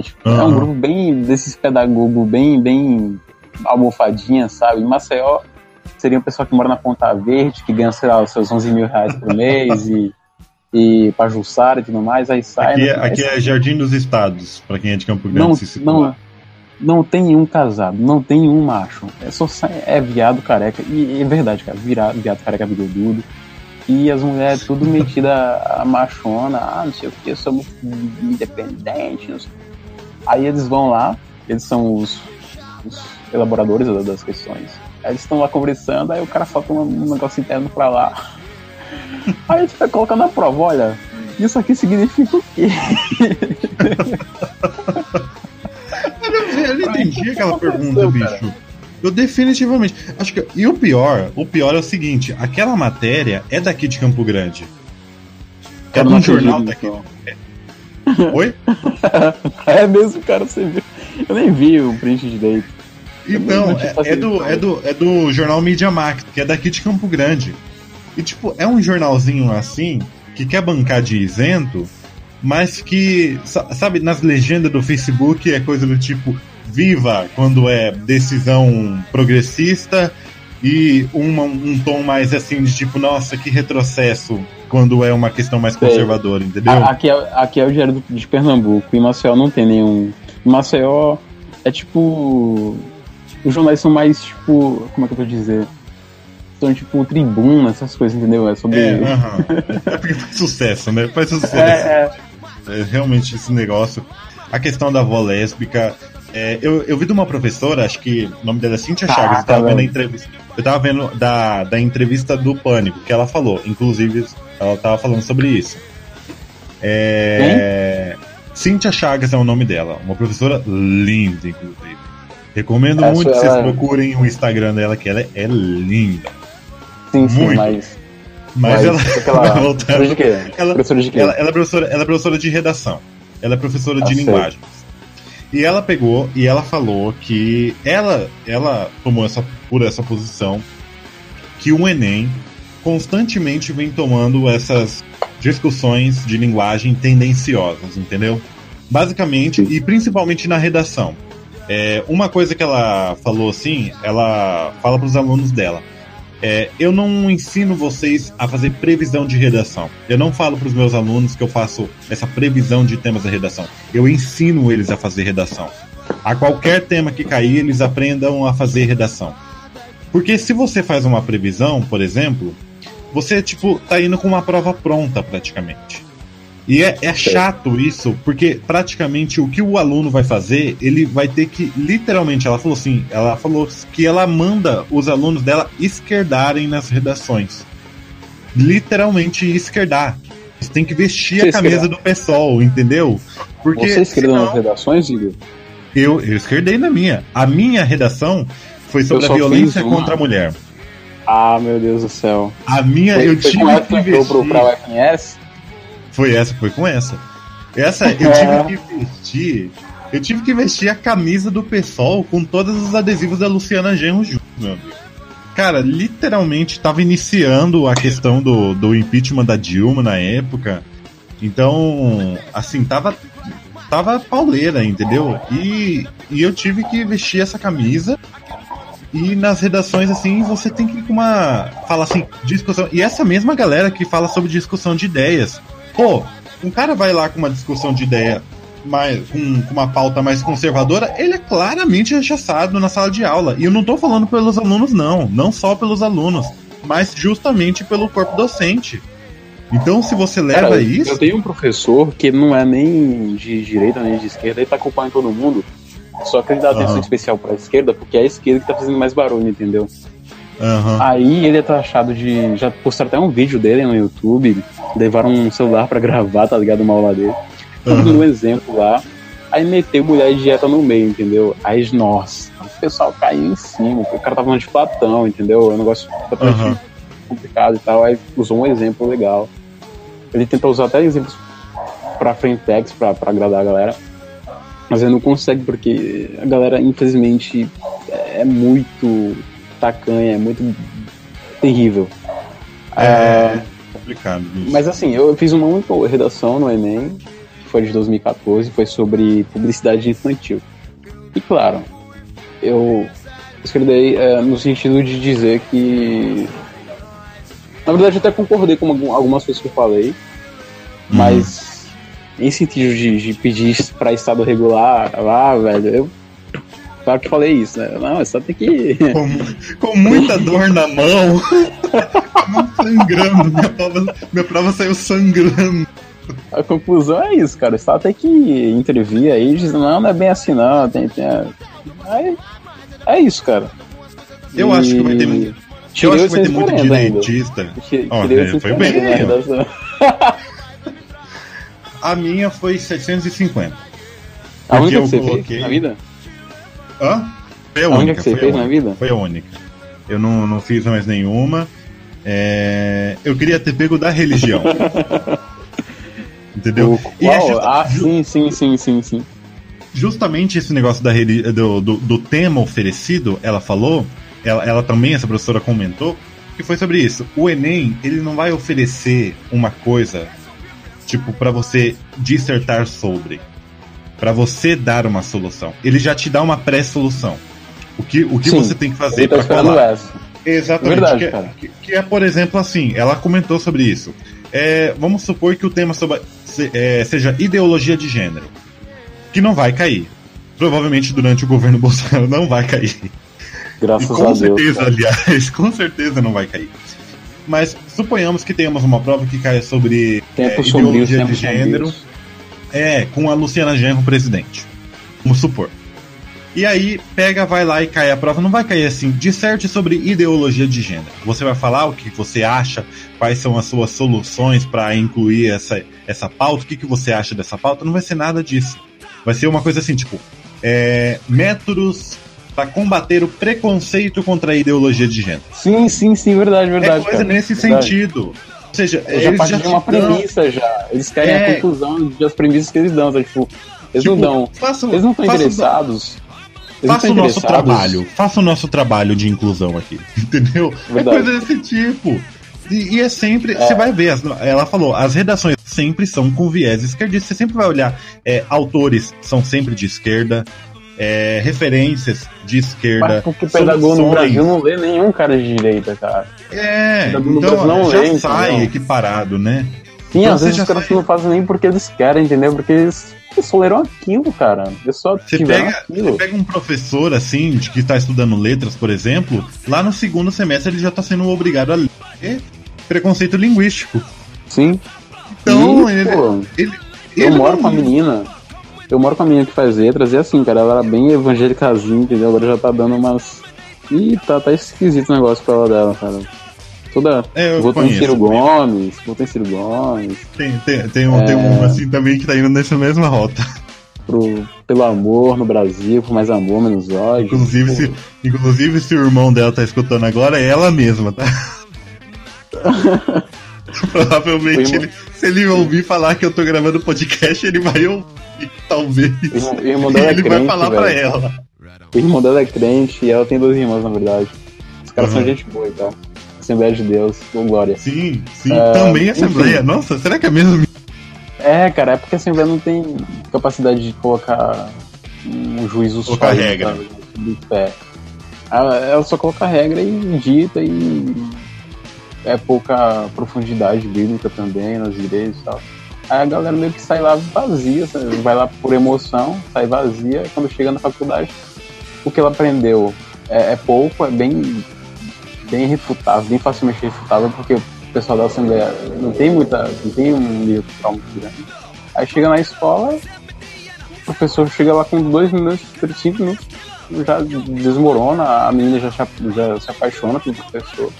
Tipo, É um grupo bem desses pedagogos, bem, bem almofadinha, sabe? Em Maceió seria um pessoal que mora na Ponta Verde, que ganha, sei lá, os seus 11 mil reais por mês e, e Pajussara e tudo mais, aí sai. Aqui, né? é, aqui é Jardim dos Estados, pra quem é de Campo Grande não, se situar. não, não tem nenhum casado, não tem nenhum macho. É só é viado careca. E é verdade, cara, viado, viado careca bigodudo. E as mulheres tudo metida a machona, ah, não sei o que, eu sou muito independente. não sei. Aí eles vão lá, eles são os, os elaboradores da- das questões. Aí eles estão lá conversando, aí o cara solta um, um negócio interno pra lá. *laughs* Aí a gente vai colocar na prova, olha, isso aqui significa o quê? *laughs* Eu não entendi aquela pergunta, cara? bicho. Eu definitivamente. Acho que. E o pior, o pior é o seguinte: aquela matéria é daqui de Campo Grande. É de um jornal daqui. então. Oi? *laughs* É mesmo, cara, você viu. Eu nem vi o print direito. Então, é, é do, é, do, é do jornal Media Max, que é daqui de Campo Grande. E, tipo, é um jornalzinho assim, que quer bancar de isento, mas que, sa- sabe, nas legendas do Facebook é coisa do tipo, viva quando é decisão progressista, e uma- um tom mais assim, de tipo, nossa, que retrocesso, quando é uma questão mais Sei. conservadora, entendeu? A- Aqui é, aqui é o do- de Pernambuco. Em Maceió não tem nenhum. Maceió é tipo. Os jornais são mais tipo. Como é que eu vou dizer? São tipo tribuna, essas coisas, entendeu? É sobre. É, aham. é porque faz sucesso, né? Faz sucesso. *laughs* É, é. É, realmente esse negócio. A questão da avó lésbica. É, eu, eu vi de uma professora, acho que o nome dela é Cíntia Caraca, Chagas, eu tava vendo a entrevista. Eu tava vendo da, da entrevista do Pânico, que ela falou. Inclusive, ela tava falando sobre isso. É. Cíntia Chagas é o nome dela, uma professora linda, inclusive. Recomendo Essa muito que vocês ela- procurem o Instagram dela, que ela é, é linda. Sim, sim, Muito. mas. Mas, ela. *laughs* Voltando- Professora de quê? ela- Professora de quê? Ela, ela é professora, ela é professora de redação. Ela é professora Ah, de sei. linguagens. E ela pegou e ela falou que ela, ela tomou essa, por essa posição que o Enem constantemente vem tomando essas discussões de linguagem tendenciosas, entendeu? Basicamente, e principalmente na redação. É, uma coisa que ela falou assim, ela fala para os alunos dela. É, eu não ensino vocês a fazer previsão de redação. Eu não falo para os meus alunos que eu faço essa previsão de temas da redação. Eu ensino eles a fazer redação. A qualquer tema que cair, eles aprendam a fazer redação. Porque se você faz uma previsão, por exemplo, você tipo tá indo com uma prova pronta praticamente. E é, é chato isso, porque praticamente o que o aluno vai fazer, ele vai ter que, literalmente, ela falou assim, ela falou que ela manda os alunos dela esquerdarem nas redações. Literalmente esquerdar. Você tem que vestir Você a camisa esquerdar. do pessoal, entendeu? Porque Você escreveu senão- nas redações, Igor? eu, eu esquerdei na minha. A minha redação foi sobre a violência contra a mulher. Ah, meu Deus do céu. A minha, Foi, eu foi tive que pro, vestir. pra UFMS? Foi essa, foi com essa. Essa, eu tive que vestir. Eu tive que vestir a camisa do PSOL com todos os adesivos da Luciana Genro junto, meu amigo. Cara, literalmente tava iniciando a questão do, do impeachment da Dilma na época. Então, assim, tava. Tava pauleira, entendeu? E, e eu tive que vestir essa camisa. E nas redações, assim, você tem que ir com uma. Fala assim, discussão. E essa mesma galera que fala sobre discussão de ideias. Pô, um cara vai lá com uma discussão de ideia mais, com, com uma pauta mais conservadora, ele é claramente rechaçado na sala de aula. E eu não tô falando pelos alunos, não. Não só pelos alunos, mas justamente pelo corpo docente. Então, se você leva Cara, isso. Eu tenho um professor que não é nem de direita nem de esquerda, ele tá culpando todo mundo. Só que ele dá atenção Aham. especial pra esquerda, porque é a esquerda que tá fazendo mais barulho, entendeu? Aham. Aí ele é taxado de. Já postaram até um vídeo dele no YouTube. Levaram um celular pra gravar, tá ligado? Uma aula dele. Dando um exemplo lá. Aí meteu mulher de dieta no meio, entendeu? Aí, nossa, o pessoal caiu em cima. O cara tava falando de Platão, entendeu? É um negócio Aham. complicado e tal. Aí usou um exemplo legal. Ele tentou usar até exemplos pra frentex, pra, pra agradar a galera. Mas ele não consegue, porque a galera, infelizmente, é muito tacanha, é muito terrível. É complicado isso. Mas assim, eu fiz uma única redação no Enem, que foi de 2014, foi sobre publicidade infantil. E claro, eu escrevi é, no sentido de dizer que. Na verdade, eu até concordei com algum- algumas coisas que eu falei, mas em sentido de, de pedir para estado regular, lá, velho, eu. Claro que falei isso, né? Não, é só tem que. com, com muita dor na mão, sangrando, minha prova, minha prova saiu sangrando. A conclusão é isso, cara. Você tem que intervir aí e não, não é bem assim não. Tem, tem... Aí, é isso, cara. Eu acho que vai ter muito- Eu acho que vai ter muito 840 ainda. direitista. Ó, tirei é, foi 840 bem, ó. redação. *laughs* A minha foi 750. A única eu que você coloquei- fez na vida? Hã? Foi a única. é que você foi a fez na única. vida? Foi a única. Eu não, não fiz mais nenhuma. É, Eu queria ter pego da religião. *laughs* Entendeu? O- é justa- ah, sim, sim, sim, sim, sim. justamente esse negócio da reli- do, do, do tema oferecido, ela falou, ela, ela também, essa professora comentou, que foi sobre isso. O Enem, ele não vai oferecer uma coisa, tipo, pra você dissertar sobre, Pra você dar uma solução. Ele já te dá uma pré-solução. O que, o que Sim, você tem que fazer tá esperando colar. essa. Exatamente. Verdade, que, é-. Que, é, por exemplo, assim, ela comentou sobre isso. É, vamos supor que o tema sobre, se- é, seja ideologia de gênero. Que não vai cair. Provavelmente durante o governo *laughs* Bolsonaro não vai cair. E Graças com a Deus. certeza, cara. aliás, *laughs* com certeza não vai cair. Mas suponhamos que tenhamos uma prova que caia sobre é, ideologia de tempos gênero. sombrios. É, com a Luciana Genro presidente. Vamos supor. E aí, pega, vai lá e cai a prova. Não vai cair assim, disserte sobre ideologia de gênero. Você vai falar o que você acha, quais são as suas soluções para incluir essa, essa pauta, o que, que você acha dessa pauta. Não vai ser nada disso. Vai ser uma coisa assim, tipo, é, métodos para combater o preconceito contra a ideologia de gênero. Sim, sim, sim, verdade, verdade. é coisa cara. nesse Verdade. sentido. Ou seja, Eles já partem de uma dão- premissa já. Eles querem É. a conclusão das premissas que eles dão. Tá? Tipo, eles Tipo, não dão. Eles não estão interessados. Eles Faça o nosso trabalho, faça o nosso trabalho de inclusão aqui, *laughs* entendeu? Verdade. É coisa desse tipo. E, e é sempre, você vai ver, as- ela falou, as redações sempre são com viés esquerdista, você sempre vai olhar, é, autores são sempre de esquerda, é, referências de esquerda. Mas porque pedagogo no soluções- Brasil não lê nenhum cara de direita, cara. É, no então não já lê, sai entendeu? equiparado, né? Sim, Então às vezes os caras sai- não fazem nem porque eles querem, entendeu? Porque eles, só leram aquilo, cara. Eles só Você pega, aquilo. você pega um professor assim, de que está estudando letras, por exemplo, lá no segundo semestre ele já está sendo obrigado a ler preconceito linguístico. Sim. Então, E, ele, pô, ele, eu ele moro com a menina. Eu moro com a menina que faz letras e assim, cara, ela era bem evangélicazinha, entendeu? Agora já tá dando umas. Ih, tá, tá esquisito o negócio pra ela dela, cara. Toda. É, eu em conheço, Ciro. Gomes, votou em Ciro Gomes, Tem, tem, tem, um, tem um assim também que tá indo nessa mesma rota. pro, pelo amor no Brasil, por mais amor, menos ódio. Inclusive Pô, se, inclusive, se o irmão dela tá escutando agora, é ela mesma, tá? *laughs* Provavelmente, ele, se ele ouvir falar que eu tô gravando podcast, ele vai ouvir, *laughs* talvez. Irmão- irmão dela é ele vai crente, falar pra velho. ela. O irmão dela é crente e ela tem dois irmãos, na verdade. Os caras Uhum. são gente boa e tal. Assembleia de Deus, com glória. Sim, sim. É, também Assembleia. Nossa, será que é mesmo? É, cara, é porque a Assembleia não tem capacidade de colocar um juízo Colocar sólido, regra. do pé. Ela, ela só coloca regra e dita e é pouca profundidade bíblica também nas igrejas e tal. Aí a galera meio que sai lá vazia, sabe? vai lá por emoção, sai vazia, quando chega na faculdade, o que ela aprendeu é, é pouco, é bem, bem refutável, bem facilmente refutável, porque o pessoal da Assembleia não tem muita, não tem um cultural muito grande. Aí chega na escola, o professor chega lá com dois minutos, cinco minutos, já desmorona, a menina já, se- já se apaixona pelo professor.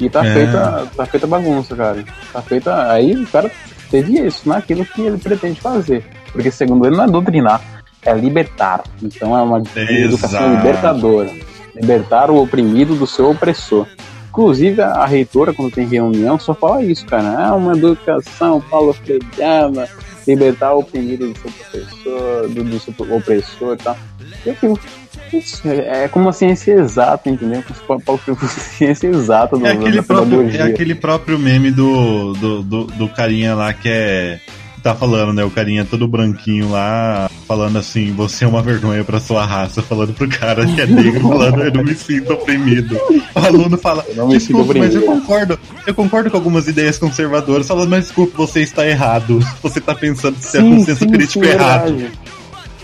E tá, É. feita, tá feita bagunça, cara. Tá feita. Aí o cara teve isso naquilo que ele pretende fazer. Porque segundo ele não é doutrinar, é libertar. Então é uma educação Exato. libertadora. Libertar o oprimido do seu opressor. Inclusive, a reitora, quando tem reunião, só fala isso, cara. É uma educação paulo freiriana, libertar o oprimido do seu professor, do, do seu opressor e tal. Eu fico, é é como uma ciência exata, entendeu? Como se *laughs* ciência exata do, É aquele, da próprio, é aquele próprio meme do, do, do, do carinha lá que é. Tá falando, né? O carinha todo branquinho lá, falando assim: você é uma vergonha pra sua raça. Falando pro cara que é negro, falando: eu não me sinto oprimido. O aluno fala: desculpa, mas eu oprimido." concordo. Eu concordo com algumas ideias conservadoras. Falando, mas desculpa, você está errado. Você tá pensando que você é um senso crítico errado. verdade.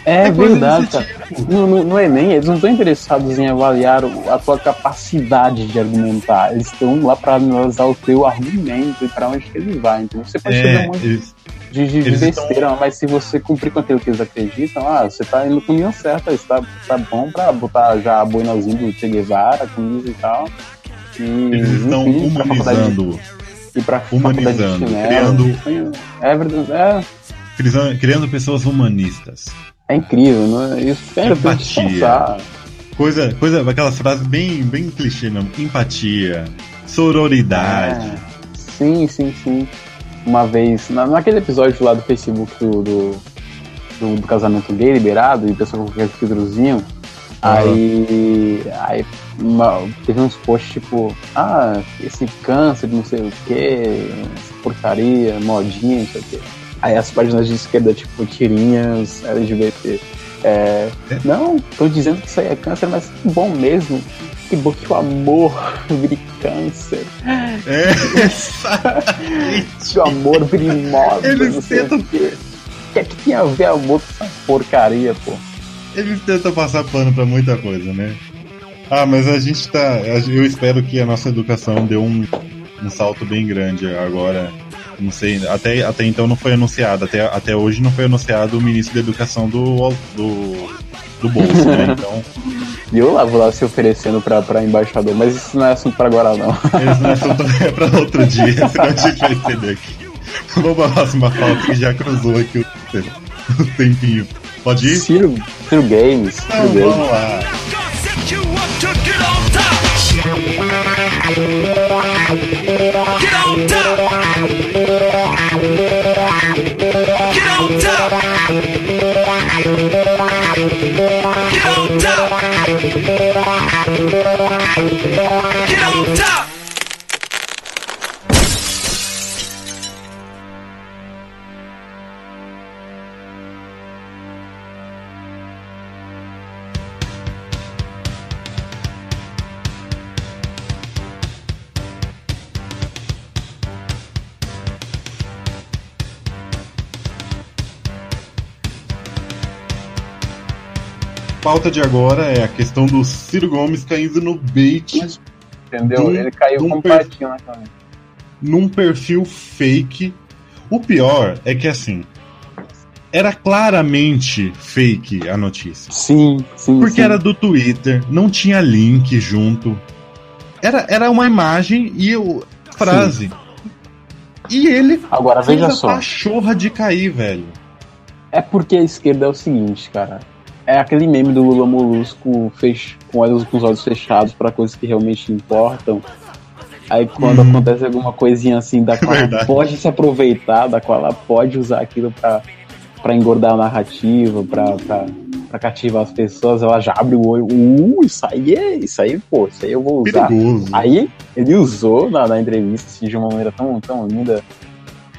É, É verdade, cara. No, no, no Enem, eles não estão interessados em avaliar a tua capacidade de argumentar. Eles estão lá para analisar o teu argumento e para onde que ele vai. Então você pode fazer É, um monte eles, de, de, besteira, mas se você cumprir com aquilo que eles acreditam, ah, você tá indo com linha certa, isso tá, bom pra botar já a boinazinha do Che Guevara, camisa e tal. E, eles estão enfim, de- humanizando. E de humanizando, chinelo. criando- É verdade, é, Criando pessoas humanistas. É incrível? Isso é, tem que Empatia. Coisa, coisa, aquelas frases bem, bem clichê mesmo. Empatia, sororidade. É, sim, sim, sim. Uma vez, na, naquele episódio lá do Facebook do, do, do- do casamento gay liberado, e o pessoal com aquele filtrozinho, aí, aí uma- teve uns posts tipo, ah, esse câncer, não sei o que, essa porcaria, modinha, não sei o que. Aí as páginas de esquerda, tipo, tirinhas LGBT. É, não, tô dizendo que isso aí é câncer, mas que bom mesmo. Que bom *laughs* *laughs* que o amor vire câncer. É, Que o amor vire moda. Eles tentam-. O que é que tem a ver amor com essa porcaria, pô? eles tentam passar pano pra muita coisa, né? Ah, mas a gente tá. Eu espero que a nossa educação dê um, um salto bem grande agora. Não sei, até, até então não foi anunciado, até, até hoje não foi anunciado o ministro da educação do, do, do bolso, né? *laughs* Então, E eu lá vou lá se oferecendo pra, pra embaixador, mas isso não é assunto pra agora, não. *laughs* eles não são é pra outro dia, *laughs* senão a gente vai perder aqui. Vamos pra próxima pauta que já cruzou aqui o, tempinho. Pode ir? Ciro, Ciro Games, Então Ciro Games. vamos lá. Get on top. Get on top. Get on top. Get on top. Pauta de agora é a questão do Ciro Gomes caindo no bait Entendeu? Dum- Ele caiu com um per- patinho na cabeça. num perfil fake. O pior é que assim. Era claramente fake a notícia. Sim, sim. Porque sim. era do Twitter, não tinha link junto. Era, era uma imagem e o frase. E ele Agora fez veja a só. pachorra de cair, velho. É porque a esquerda é o seguinte, cara. É aquele meme do Lula Molusco fech... com, os olhos fechados pra coisas que realmente importam. Aí quando Uhum. acontece alguma coisinha assim da *laughs* qual ela pode se aproveitar, da qual ela pode usar aquilo pra, pra engordar a narrativa, pra cativar as pessoas, ela já abre o olho. Uh, isso aí é. Isso aí, pô, isso aí eu vou usar. Perigoso. Aí ele usou na, na entrevista assim, de uma maneira tão, tão linda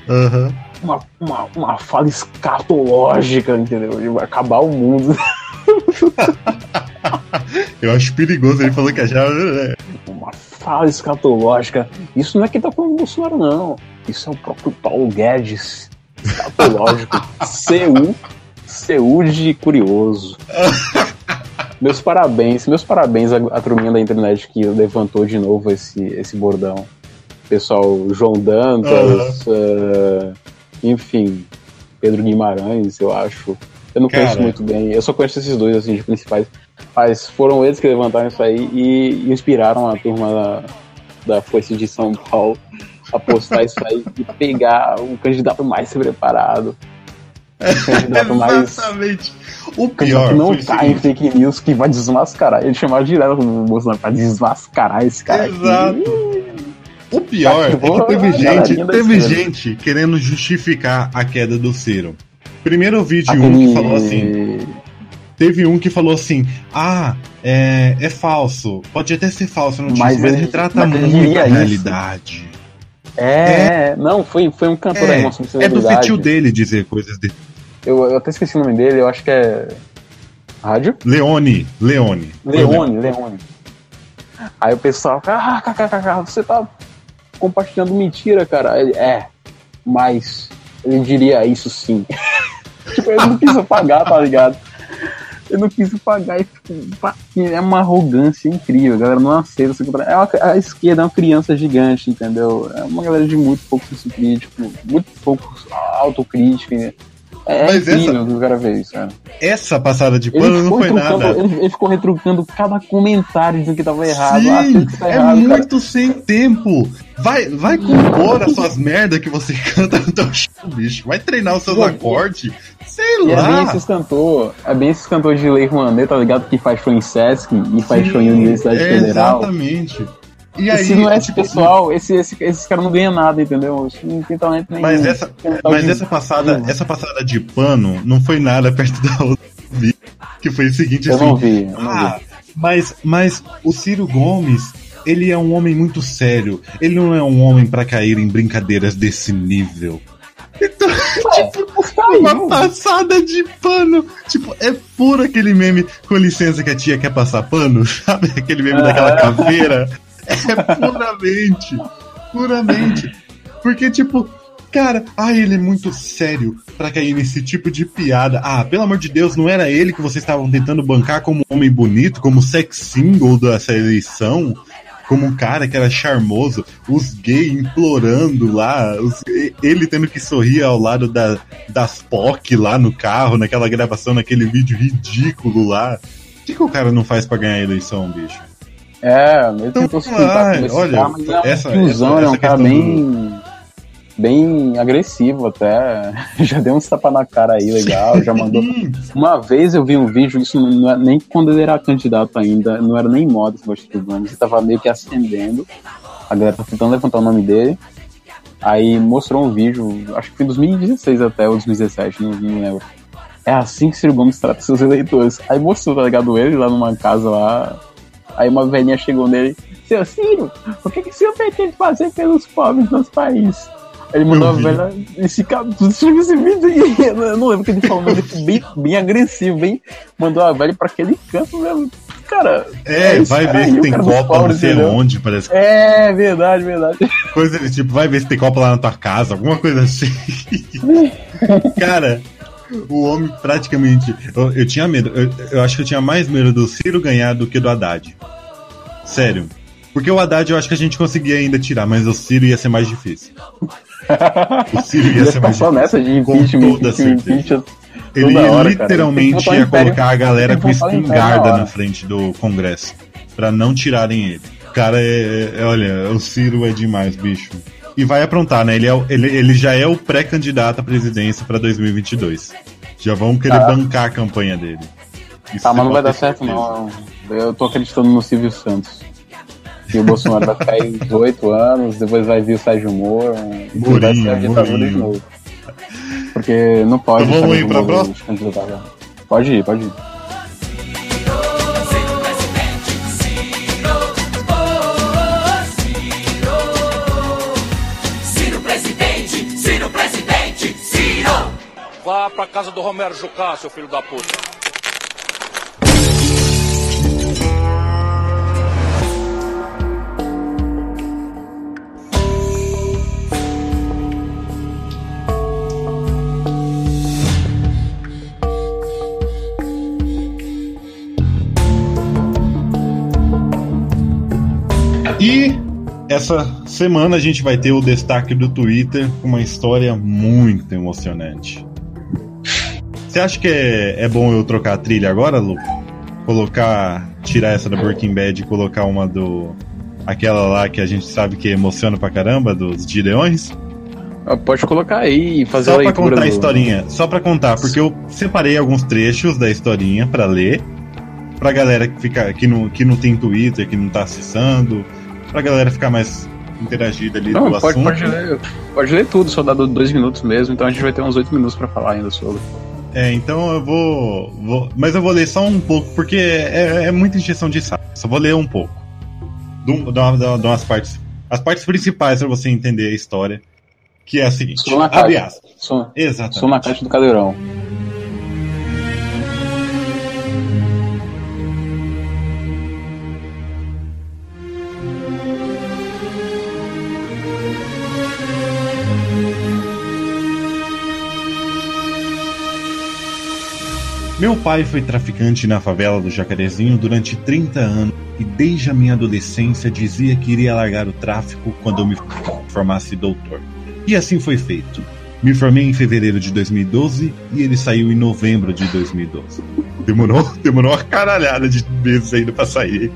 Aham. uma, uma, uma fala escatológica, entendeu? De acabar o mundo. *laughs* *laughs* Eu acho perigoso. Ele falou que já. é, Uma fala escatológica. Isso não é quem tá falando do Bolsonaro, não. Isso é o próprio Paulo Guedes. Escatológico. *laughs* CU. CU de curioso. Meus parabéns, meus parabéns à, à turminha da internet que levantou de novo esse, esse bordão. Pessoal, João Dantas, eh, enfim, Pedro Guimarães, eu acho. Eu não Cara. conheço muito bem, eu só conheço esses dois, assim, de principais. Mas foram eles que levantaram isso aí e inspiraram a turma da, da Força de São Paulo a postar isso aí e pegar o candidato mais preparado. O *laughs* candidato mais. Exatamente. O pior que não tá em fake news que vai desmascarar. Ele chamava direto o Bolsonaro pra desmascarar esse cara Exato. aqui. O pior é Ativou que teve gente, teve gente querendo justificar a queda do Ciro. Primeiro eu vi de um que falou assim, teve um que falou assim, ah, é, é falso, pode até ser falso notícia, Mas mas, ele- retrata mas muito a isso. realidade. É, não, foi, foi um cantor É, é do feitio dele dizer coisas de Eu, eu até esqueci o nome dele, eu acho que é. Rádio? Leone, Leone. Leone, Leone. Aí o pessoal, ah, você tá compartilhando mentira, cara. Ele, é, mas ele diria isso sim. *laughs* tipo, ele não quis apagar, tá ligado? Ele não quis apagar e tipo, é uma arrogância incrível, a galera não aceita. essa É uma, a esquerda é uma criança gigante, entendeu? É uma galera de muito pouco senso crítico, muito pouco autocrítica. É Mas incrível essa- que o cara fez, cara. Essa passada de pano não foi nada. ele, ele ficou retrucando cada comentário dizendo que tava errado. ah, Sim, que tá é errado, cara. muito sem tempo. Vai, vai compor as suas merdas que você *laughs* canta no teu show, bicho. Vai treinar os seus acordes. Sei E é bem lá. esses cantores, é bem esses cantores de Lei Rouanet, tá ligado? Que faz show em Sesc e faz Sim, show em Universidade é, Federal. Exatamente. E aí, se não é esse tipo, pessoal, esse, esse, esses caras não ganham nada, entendeu? Não tem talento nenhum. Mas essa, mas de- essa passada, essa passada de pano não foi nada perto da outra que foi o seguinte Eu assim. não vi, eu não ah, vi. mas, mas o Ciro Gomes, ele é um homem muito sério. Ele não é um homem pra cair em brincadeiras desse nível. Então, tipo, uma passada de pano. Tipo, é puro aquele meme, com licença que a tia quer passar pano, *laughs* sabe? Aquele meme daquela caveira. É puramente, puramente. Porque, tipo, cara, ah, ele é muito sério pra cair nesse tipo de piada. Ah, pelo amor de Deus, não era ele que vocês estavam tentando bancar como homem bonito, como sex symbol dessa eleição? Como um cara que era charmoso, os gays implorando lá, os- ele tendo que sorrir ao lado da, das POC lá no carro, naquela gravação, naquele vídeo ridículo lá. O que, que o cara não faz pra ganhar a eleição, bicho? É, ele Então, tentou se pintar com esse olha, cara, mas é um essa- tiozão, é um cara bem, bem agressivo até. *laughs* Já deu uns tapas na cara aí, legal, já mandou. Uma vez eu vi um vídeo, isso não é nem quando ele era candidato ainda, não era nem moda esse negócio de Gomes, ele tava meio que ascendendo, a galera tá tentando levantar o nome dele, aí mostrou um vídeo, acho que foi em 2016 até, ou 2017, não, não lembro. É assim que Ciro Gomes trata seus eleitores. Aí mostrou, tá ligado, ele lá numa casa lá, aí uma velhinha chegou nele, seu Ciro, o que, que o senhor pretende fazer pelos pobres do nosso país? Ele mandou a velha. Esse esse vídeo aí. *laughs* Eu não lembro o que ele falou, mas ele bem, bem agressivo, bem. Mandou a velha pra aquele canto mesmo. Cara. É, isso vai ver aí, se tem copa não sei onde, parece. É, verdade, verdade. Coisa tipo, vai ver se tem copa lá na tua casa, alguma coisa assim. *laughs* Cara, o homem praticamente. Eu, eu tinha medo, eu, eu acho que eu tinha mais medo do Ciro ganhar do que do Haddad. Sério. Porque o Haddad eu acho que a gente conseguia ainda tirar, mas o Ciro ia ser mais difícil. *laughs* O Ciro ia Ia ser mais difícil. nessa de Com toda certeza. Ele toda hora, literalmente ia império- colocar a galera com na espingarda hora. na frente do Congresso. Pra não tirarem ele. Cara é, é- Olha, o Ciro é demais, bicho. E vai aprontar, né? Ele, é, ele, ele já é o pré-candidato à presidência pra 2022. Já vão querer Tá. bancar a campanha dele. Isso Tá, mas não vai dar ter certo, certeza. não. Eu tô acreditando no Silvio Santos. Que o Bolsonaro vai ficar aí 18 anos, depois vai vir o Sérgio Moro, e vai ser a ditadura de novo. Porque não pode. Então vamos ir pra próxima? Pode ir, pode ir. Vá pra casa do Romero Jucá, seu filho da puta. E essa semana a gente vai ter o destaque do Twitter com uma história muito emocionante. Você acha que é, é bom eu trocar a trilha agora, Lu? Colocar. Tirar essa da Breaking Bad e colocar uma do. Aquela lá que a gente sabe que emociona pra caramba, dos Gideões? Ah, Pode colocar aí e fazer Só a pra contar a do- historinha. Só pra contar, porque eu separei alguns trechos da historinha pra ler. Pra galera que, fica, que, não, que não tem Twitter, que não tá acessando. Pra galera ficar mais interagida ali Não, do pode, assunto. pode, ler, pode ler tudo, só dá do- dois minutos mesmo, então a gente vai ter uns oito minutos pra falar ainda sobre. É, então eu vou, vou- Mas eu vou ler só um pouco, porque é, é muita injeção de saco. Só vou ler um pouco. De, de de uma- de umas partes. As partes principais pra você entender a história. Que é a seguinte. Sou na caixa. Exatamente. sou na caixa do cadeirão. Meu pai foi traficante na favela do Jacarezinho durante 30 anos e desde a minha adolescência dizia que iria largar o tráfico quando eu me formasse doutor. E assim foi feito. Me formei em fevereiro de 2012 e ele saiu em novembro de 2012. Demorou, *laughs* demorou uma caralhada de meses ainda pra sair.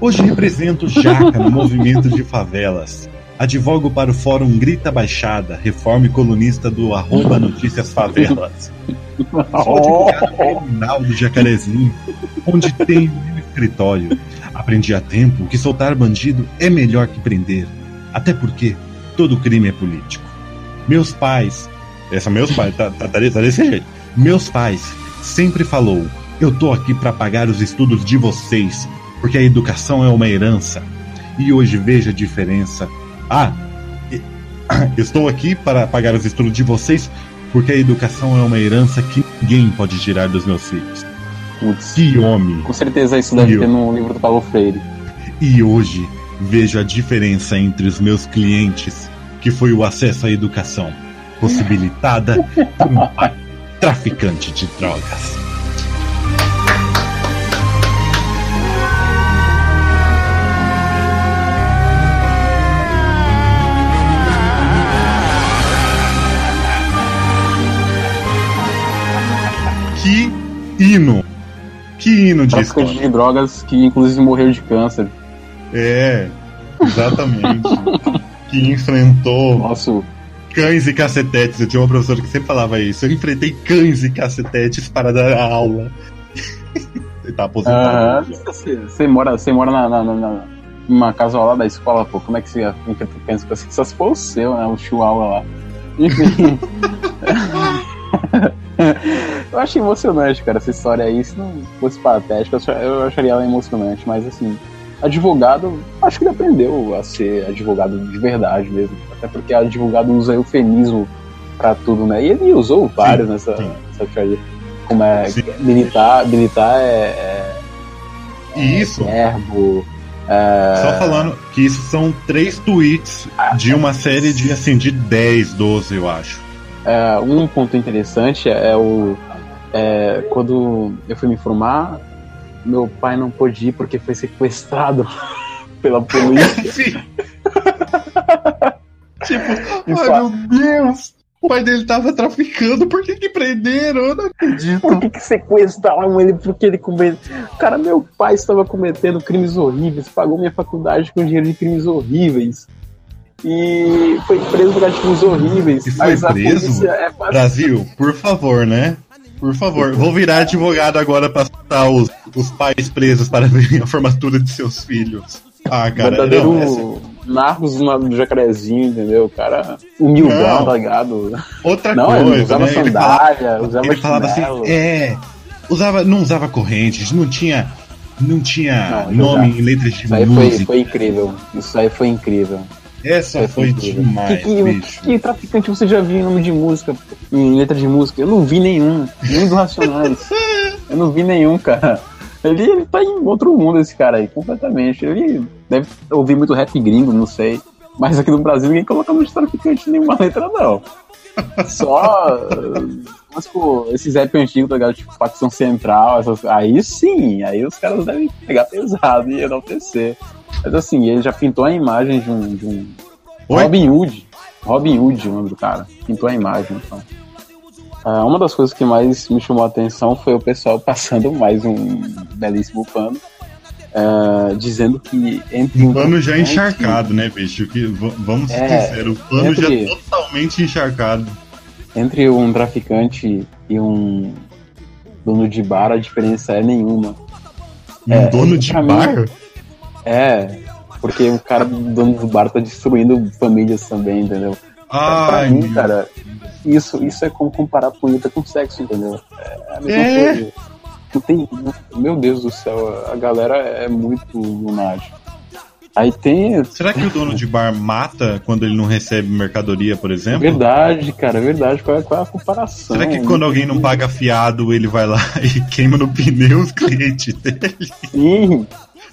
Hoje represento Jaca no movimento de favelas. Advogo para o Fórum Grita Baixada, reforme colunista do arroba Notícias Favelas. *laughs* Sou advogado criminal do Jacarezinho, onde tenho meu escritório. Aprendi a tempo que soltar bandido é melhor que prender. Até porque todo crime é político. Meus pais. Essa meus pais, tá, tá, tá desse tá jeito. Meus pais sempre falou: eu tô aqui para pagar os estudos de vocês, porque a educação é uma herança. E hoje veja a diferença. Ah, *coughs* estou aqui para pagar os estudos de vocês, porque a educação é uma herança que ninguém pode tirar dos meus filhos. Putz, Que homem! com certeza isso deve Eu. ter no livro do Paulo Freire. E hoje vejo a diferença entre os meus clientes, que foi o acesso à educação, possibilitada por um pai traficante de drogas. Que hino! Que hino de história! de drogas que inclusive morreu de câncer. É, exatamente. *laughs* que enfrentou Nosso. cães e cacetetes. Eu tinha uma professora que sempre falava isso. Eu enfrentei cães e cacetetes para dar aula. *laughs* Ele tá aposentado. Você, você mora, você mora na, na, na, numa casa lá da escola, pô. Como é que você enfrenta câncer? com esse- Só se for o seu, né? O chihuahua lá. Enfim. *laughs* eu achei emocionante, cara, essa história aí. Se não fosse patética, eu acha- eu acharia ela emocionante. Mas, assim, advogado, acho que ele aprendeu a ser advogado de verdade mesmo. Até porque advogado usa eufemismo pra tudo, né? E ele usou vários nessa, sim. nessa história. Como é Sim. militar, militar é, é E isso, verbo. é, só falando que isso são três tweets de uma série de assim de 10, 12, eu acho. é, um ponto interessante é o. é, quando eu fui me formar, meu pai não pôde ir porque foi sequestrado *laughs* pela polícia. *laughs* Sim. *laughs* tipo, ai meu Deus! O pai dele tava traficando, por que que prenderam? Eu não acredito. Por que, que sequestraram ele? Porque ele cometeu. Cara, meu pai estava cometendo crimes horríveis, pagou minha faculdade com dinheiro de crimes horríveis. E foi preso por crimes horríveis. E foi preso? é. Brasil, por favor, né? Por favor, vou virar advogado agora pra soltar os, os pais presos para ver a formatura de seus filhos. Ah, cara, verdadeiro não, essa- narcos do jacarezinho, entendeu? O cara humildão, Não. tá ligado? outra Não, coisa, ele usava né? Ele falava, sandália, usava ele falava assim, é, usava, não usava correntes, não tinha, não tinha Não, ele nome em letras de Isso aí foi, música. foi incrível. Isso aí foi incrível. Essa aí foi demais, que, que, bicho. que traficante você já viu em nome de música, em letra de música? Eu não vi nenhum. Nem do Racionais. Eu não vi nenhum, cara. Ele, ele tá em outro mundo, esse cara aí, completamente. Ele deve ouvir muito rap gringo, não sei. Mas aqui no Brasil ninguém coloca muito traficante em nenhuma letra, não. Só. Mas, pô, esses rap antigos, tá ligado? Tipo, facção central, essas, aí sim, aí os caras devem pegar pesado e enaltecer. Mas assim, ele já pintou a imagem de um. De um Oi? Robin Hood. Robin Hood, o nome do cara. Pintou a imagem, então. Ah, uma das coisas que mais me chamou a atenção foi o pessoal *laughs* passando mais um belíssimo pano. ah, dizendo que entre O pano já encharcado, né, bicho? Que, vamos ser É, sinceros, o pano entre- já totalmente encharcado. entre um traficante e um dono de bar, a diferença é nenhuma. Um É, dono de pra mim- bar? É, porque o cara do dono do bar tá destruindo famílias também, entendeu? pra Ai, mim, meu cara, isso, isso é como comparar punheta com sexo, entendeu? É a mesma É. coisa. Tem, meu Deus do céu, a galera é muito lunática. Aí tem. Será que o dono de bar mata quando ele não recebe mercadoria, por É exemplo? verdade, cara, é verdade. Qual é, qual é a comparação? Será que quando alguém não paga fiado, ele vai lá *laughs* e queima no pneu os clientes dele? Sim,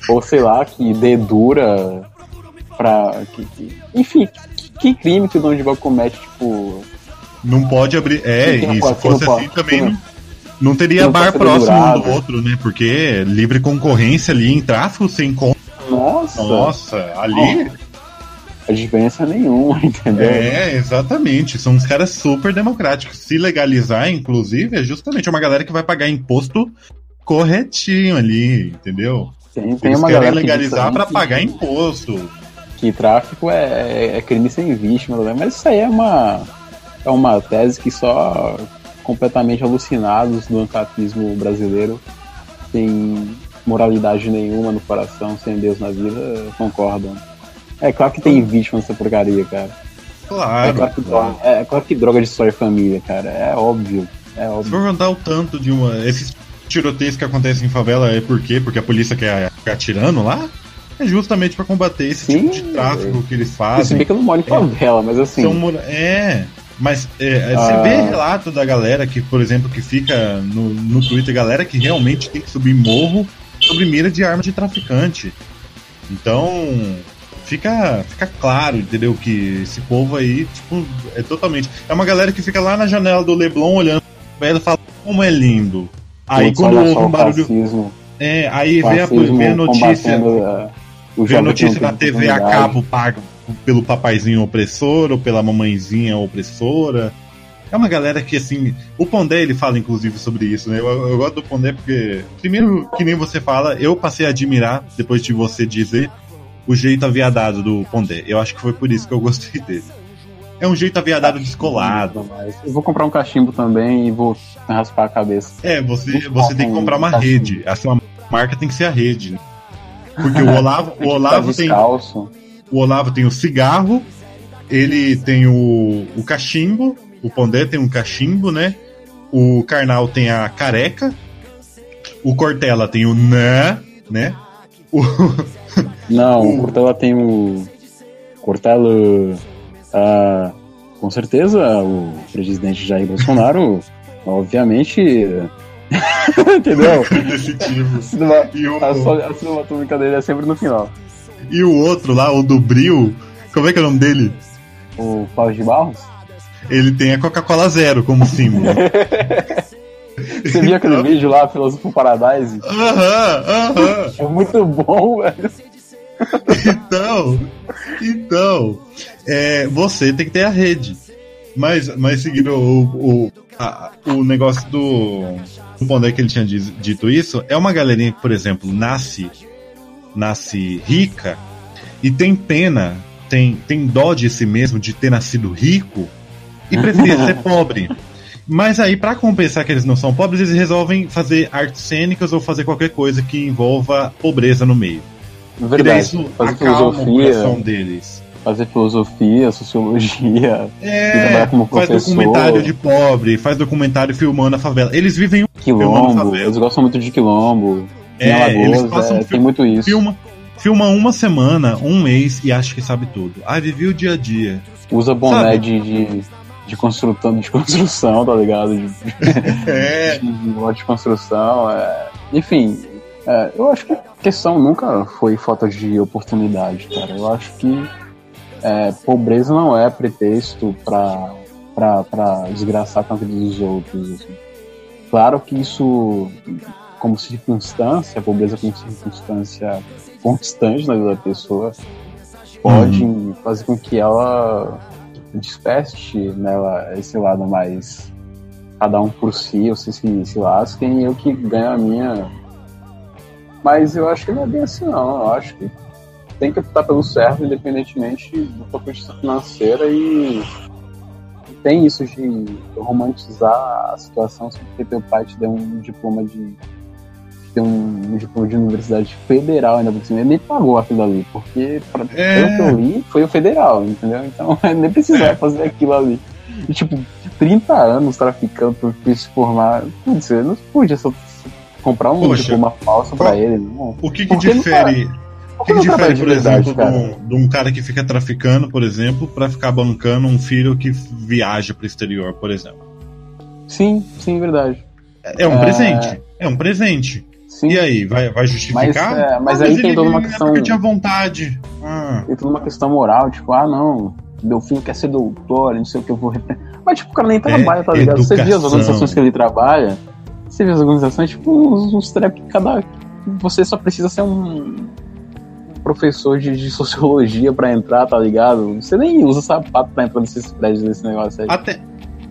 ou sei lá, que dedura pra. Que, que- enfim, que, que crime que o de bar comete, tipo. Não pode abrir. É, e se fosse assim pode, também não- não, teria não bar próximo um do outro, né? Porque livre concorrência ali em tráfico sem conta. Nossa! Nossa, ali. a diferença nenhuma, *laughs* entendeu? É, exatamente. São uns caras super democráticos. Se legalizar, inclusive, é justamente uma galera que vai pagar imposto corretinho ali, entendeu? Tem, tem Eles uma querem legalizar também pagar imposto. que, tráfico é, é crime sem vítima, né? mas isso aí é uma, é uma tese que só completamente alucinados do ancapismo brasileiro, sem moralidade nenhuma no coração, sem Deus na vida, concordam. É claro que tem vítima nessa porcaria, cara. É Claro. claro, que claro. droga, é, claro que droga destrói família, cara. É óbvio. É Se óbvio. for contar o tanto de uma. Esses tiroteios que acontecem em favela é por quê? Porque a polícia quer ficar atirando lá? É justamente pra combater esse Sim, tipo de tráfico que eles Se fazem. bem que eu não moro em favela, mas assim. São É, mas é, você Ah. vê relato da galera que, por exemplo, que fica no, no Twitter, galera que realmente tem que subir morro sobre mira de arma de traficante. Então, fica, fica claro, entendeu? Que esse povo aí, tipo, é totalmente. É uma galera que fica lá na janela do Leblon olhando ela e fala como é lindo. Aí quando olham ouve só um barulho. fascismo, É, aí fascismo vê a notícia. é, Vê a notícia na TV a cabo pago pelo papaizinho opressor ou pela mamãezinha opressora. É uma galera que, assim. O Pondé, ele fala, inclusive, sobre isso, né? Eu, eu gosto do Pondé porque, primeiro, que nem você fala, eu passei a admirar, depois de você dizer, o jeito aviadado do Pondé. Eu acho que foi por isso que eu gostei dele. É um jeito aviadado descolado. Mas Eu vou comprar um cachimbo também e vou raspar a cabeça. É, você, você tem que comprar uma rede. A sua marca tem que ser a rede. né? Porque o Olavo, o *laughs* Olavo Tá tem. descalço. O Olavo tem o cigarro, ele tem o, o cachimbo, o Pondé tem um cachimbo, né? O Karnal tem a careca, o Cortella tem o nã, né? O, *laughs* Não, O- o Cortella tem o. Cortella. Ah, com certeza, o presidente Jair Bolsonaro, *laughs* obviamente. *laughs* Entendeu? E o, A, só- a cinematônica dele é sempre no final. e o outro lá, o do Bril, como é que é o nome dele? O Paulo de Barros? Ele tem a Coca-Cola Zero como símbolo. *laughs* Você viu aquele vídeo lá, Filósofo Paradise? Aham, aham. É muito bom, velho. Então, então, é, você tem que ter a rede. Mas, mas seguindo o, o, a- o negócio do, do Pondé que ele tinha diz- dito isso, é uma galerinha que, por exemplo, nasce, nasce rica e tem pena, tem, tem dó de si mesmo de ter nascido rico e preferir ser *laughs* pobre. Mas aí, pra compensar que eles não são pobres, eles resolvem fazer artes cênicas ou fazer qualquer coisa que envolva pobreza no meio. Verdade. isso Fazer filosofia, deles. fazer filosofia, sociologia, É, faz documentário de pobre, faz documentário filmando a favela. Eles vivem quilombo. favela. Eles gostam muito de quilombo. É, eles Alagoas, passam é, tem muito isso. filma, filma uma semana, um mês e acha que sabe tudo. Ah, vivi o dia a dia. Usa boné de, de, de, construção, de construção, tá ligado? De, *laughs* É, de lote de construção. é. Enfim, é, eu acho que questão nunca foi falta de oportunidade, cara. Eu acho que é, pobreza não é pretexto pra, pra, pra desgraçar a vida dos outros. assim. Claro que isso, como circunstância, a pobreza como circunstância constante na vida da pessoa, pode fazer com que ela desperte nela esse lado mais cada um por si, vocês se, se lasquem e eu que ganho a minha. Mas eu acho que não é bem assim não. Eu acho que tem que optar pelo certo, independentemente do ponto de vista financeira e tem isso de romantizar a situação só porque teu pai te deu um diploma de te deu um, um diploma de universidade federal ainda por cima. Ele nem pagou aquilo ali, porque pra, É. pelo que eu li, foi o federal, entendeu? Então *laughs* nem precisava fazer aquilo ali. E, tipo, 30 anos traficando pra se formar. Putz, eu não podia só comprar um Poxa, diploma falso pra qual- ele, não. o que que não difere? O que, que difere, por verdade, exemplo, cara? de um, cara que fica traficando, por exemplo, pra ficar bancando um filho que viaja pro exterior, por exemplo? Sim, sim, verdade. É um É. presente. É um presente. Sim. E aí, vai, vai justificar? Mas, é, mas Ah, aí tem toda uma questão. Porque tinha vontade. Ah, Tem toda uma questão moral, tipo, ah não, meu filho quer ser doutor, não sei o que eu vou *laughs* Mas tipo, o cara nem trabalha, tá ligado? Você viu as É, educação. organizações que ele trabalha? Você viu as organizações, tipo, uns, uns trap que cada. Você só precisa ser um professor de, de sociologia pra entrar, tá ligado? Você nem usa sapato pra entrar nesses prédios desse negócio aí. Até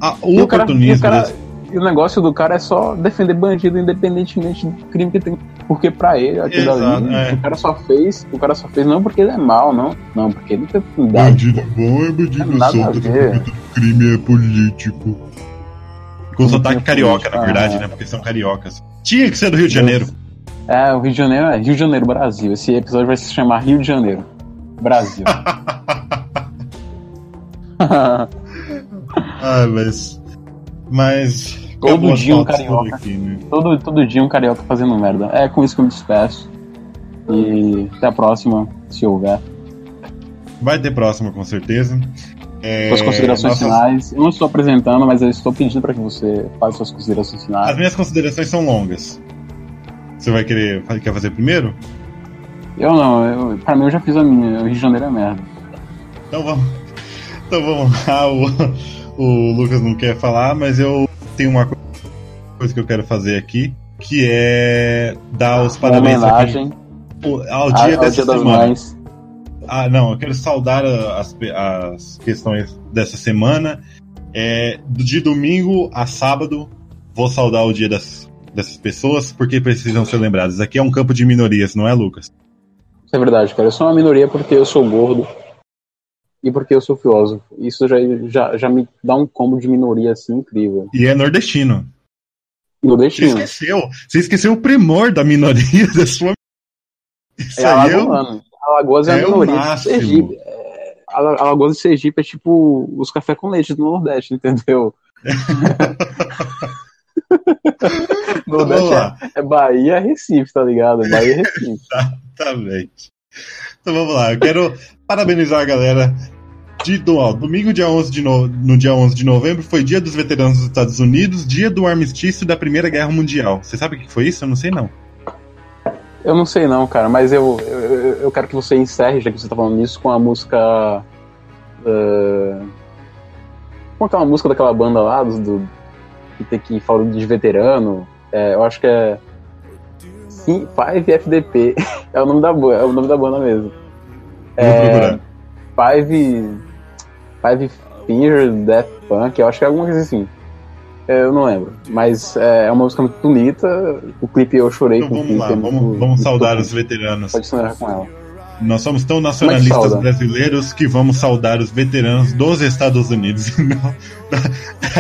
a, E o cara- oportunismo. e o cara- E o negócio do cara é só defender bandido independentemente do crime que tem. Porque pra ele, aquilo Exato, ali, é. o cara só fez. O cara só fez não porque ele é mal, não. Não, porque ele tem. Bandido bom é bandido a solto, porque crime é político. Com Não sotaque carioca, na verdade, ah. né? Porque são cariocas. Tinha que ser do Rio de Janeiro. É, o Rio de Janeiro é Rio de Janeiro, Brasil. Esse episódio vai se chamar Rio de Janeiro. Brasil. *laughs* *laughs* Ah, mas. Mas. Todo dia um carioca. aqui, né? todo, todo dia um carioca fazendo merda. É com isso que eu me despeço. E até a próxima, se houver. Vai ter próxima, com certeza. É, Suas considerações nossas- finais. Eu não estou apresentando, mas eu estou pedindo para que você faça suas considerações As finais. minhas considerações são longas. Você vai querer. Quer fazer primeiro? Eu não, eu, pra mim eu já fiz a minha. O Rio de Janeiro é merda. Então vamos. Então vamos lá. *laughs* O, o Lucas não quer falar, mas eu tenho uma co- coisa que eu quero fazer aqui. Que é dar os parabéns aqui homenagem ao ao, dia ao dessa Dia das semana. Mães. Ah, não, eu quero saudar as, as questões dessa semana. É, de domingo a sábado, vou saudar o dia das, dessas pessoas, porque precisam ser lembradas. Aqui é um campo de minorias, não é, Lucas? Isso é verdade, cara. Eu sou uma minoria porque eu sou gordo e porque eu sou filósofo. Isso já, já, já me dá um combo de minoria assim incrível. E é nordestino. No Você esqueceu. Você esqueceu o primor da minoria *laughs* da sua. Isso É aí eu. Alagoas é, é a minoria de. Sergipe. É, Ala- Alagoas e Sergipe é tipo os café com leite do Nordeste, entendeu? *laughs* Nordeste é, é Bahia, Recife, tá ligado? Bahia, Recife. *laughs* Exatamente. Então vamos lá, eu quero parabenizar a galera. De, do, ó, domingo, dia 11 de no, no dia 11 de novembro, foi dia dos veteranos dos Estados Unidos, dia do armistício da Primeira Guerra Mundial. Você sabe o que foi isso? Eu não sei não. Eu não sei não, cara, mas eu, eu, eu quero que você encerre, já que você tá falando nisso, com a música. eh, com aquela música daquela banda lá, do, do- que tem que falar de veterano. É, eu acho que é. Sim, Five FDP. *laughs* É o nome da, é o nome da banda mesmo. Procurar. Five. Five Finger Death Punk, eu acho que é alguma coisa assim. É, Eu não lembro. Mas é é uma música muito bonita. O clipe eu chorei Então com o vamos clipe. lá, é muito- vamos, vamos saudar bonito. os veteranos. Pode sonhar com ela. Nós somos tão é nacionalistas brasileiros que vamos saudar os veteranos dos Estados Unidos. *laughs* Não,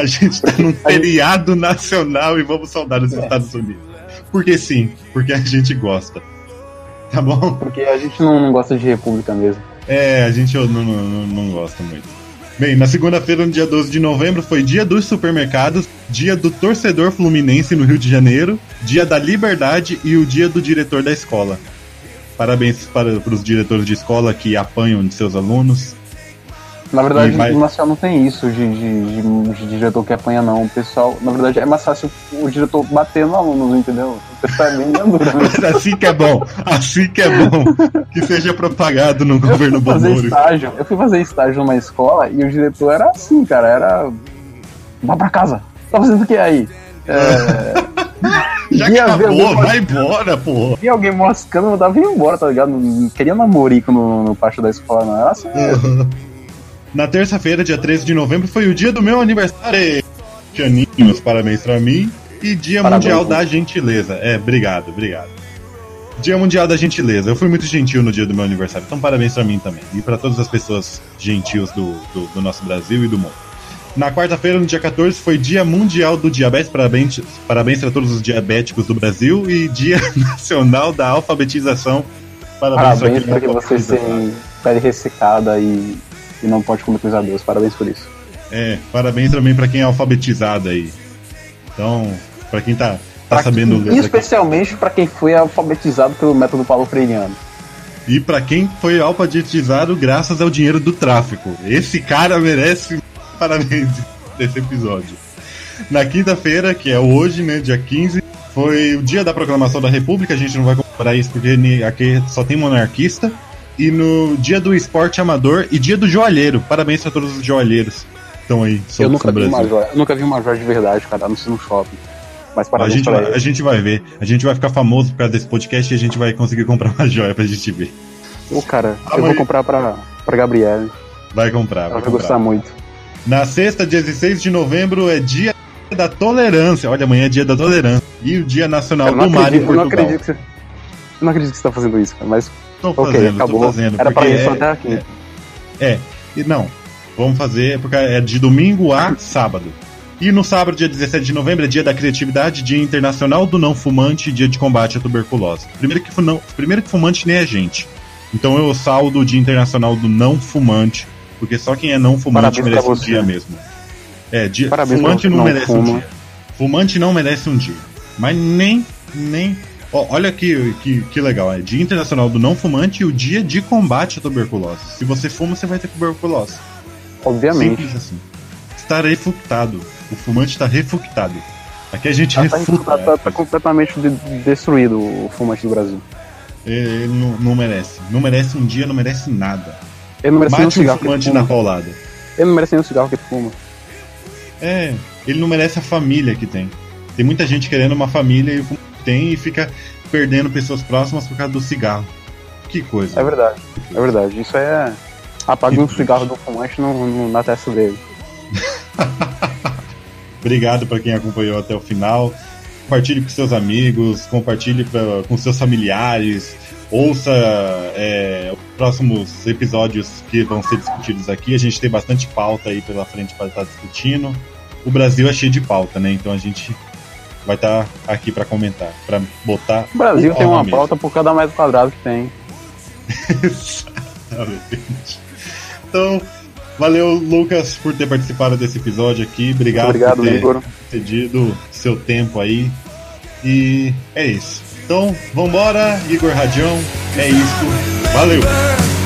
a gente tá num *laughs* feriado nacional e vamos saudar É. os Estados Unidos. Porque sim, porque a gente gosta. Tá bom? Porque a gente não, não gosta de república mesmo. É, a gente não, não, não gosta muito. Bem, na segunda-feira, no dia 12 de novembro, foi dia dos supermercados, dia do torcedor fluminense no Rio de Janeiro, dia da liberdade e o dia do diretor da escola. Parabéns para, para os diretores de escola que apanham de seus alunos. Na verdade, E vai- no Nacional não tem isso de, de, de- de diretor que apanha, não. O pessoal, na verdade, é mais fácil o diretor bater no aluno, entendeu? O pessoal é bem dura mesmo. Mas *laughs* assim que é bom, assim que é bom, que seja propagado no Eu governo fui fazer Bonoro. estágio, eu fui fazer estágio numa escola e o diretor era assim, cara, era. Vá pra casa. Tá fazendo o que aí? É... *laughs* Já ver acabou, vai embora, porra. Vi alguém moscando, eu tava indo embora, tá ligado? Não queria namorico no, no pátio da escola, não. Era assim. Na terça-feira, dia 13 de novembro, foi o dia do meu aniversário. Janinhos, parabéns pra mim. E Dia Parabéns, Mundial da Gentileza. É, obrigado, obrigado. Dia Mundial da Gentileza. Eu fui muito gentil no dia do meu aniversário, então parabéns pra mim também. E pra todas as pessoas gentis do, do, do nosso Brasil e do mundo. Na quarta-feira, no dia 14, foi Dia Mundial do Diabetes. Parabéns, parabéns para todos os diabéticos do Brasil. E Dia *laughs* Nacional da Alfabetização. Parabéns, Parabéns quem é vocês têm pele ressecada e, e não pode comer coisa doce. Parabéns por isso. É, parabéns também pra quem é alfabetizado aí. Então, pra quem tá, tá Pra sabendo quem- ler. especialmente para quem foi alfabetizado pelo método Paulo Freireano. E pra quem foi alfabetizado graças ao dinheiro do tráfico. Esse cara merece *laughs* parabéns desse episódio. Na quinta-feira, que é hoje, né, dia 15, foi o dia da proclamação da República. A gente não vai comparar isso porque aqui só tem monarquista. E no dia do esporte amador e dia do joalheiro. Parabéns pra todos os joalheiros que estão aí. Eu nunca, vi uma joia, eu nunca vi uma joia de verdade, cara, a não ser no shopping. Mas A parabéns gente, pra vai, a gente vai ver. A gente vai ficar famoso por causa desse podcast e a gente vai conseguir comprar *laughs* uma joia pra gente ver. Ô, cara, eu Amanhã- vou comprar pra, pra Gabriele. Vai comprar, Ela vai vai gostar muito. Na sexta, dia 16 de novembro, é dia da tolerância. Olha, amanhã é dia da tolerância. E o dia nacional Eu do mar em acredito, eu não Portugal. acredito que você. Eu não acredito que você tá fazendo isso, cara, mas Tô fazendo, tô acabou. fazendo. Era pra isso é- até aqui. É, e não. Vamos fazer, porque é de domingo a sábado. E no sábado, dia 17 de novembro, é dia da criatividade, dia internacional do não fumante e dia de combate à tuberculose. Primeiro que, não, primeiro que fumante nem é gente. Então eu saldo o dia internacional do não fumante, porque só quem é não fumante Parabéns merece um dia mesmo. É, dia, Parabéns fumante não, não merece um fuma. dia. Fumante não merece um dia. Mas nem, nem... Olha que, que, que legal, é Dia Internacional do Não Fumante e o Dia de Combate à Tuberculose. Se você fuma, você vai ter tuberculose. Obviamente. Simples assim. Está refutado. O fumante está refutado. Aqui a gente Tá, refuta. tá- tá- tá completamente de- destruído o fumante do Brasil. Ele não, não merece. Não merece um dia, não merece nada. Ele não merece nem um cigarro fumante na paulada. Ele não merece nem um cigarro que ele fuma. É, ele não merece a família que tem. Tem muita gente querendo uma família e o fumante tem e fica perdendo pessoas próximas por causa do cigarro. Que coisa. É verdade. É verdade. Isso é. Um triste. cigarro do fumante no, no- na testa dele. *laughs* Obrigado para quem acompanhou até o final. Compartilhe com seus amigos, compartilhe pra, com seus familiares. Ouça é, os próximos episódios que vão ser discutidos aqui. A gente tem bastante pauta aí pela frente para estar discutindo. O Brasil é cheio de pauta, né? Então a gente vai estar aqui para comentar, para botar. O Brasil tem uma mesa. pauta por cada metro quadrado que tem. *laughs* Exatamente. Então, valeu, Lucas, por ter participado desse episódio aqui. Obrigado, Obrigado, por ter Igor. cedido seu tempo aí. E é isso. Então, vambora, Igor Radião. É isso. Valeu!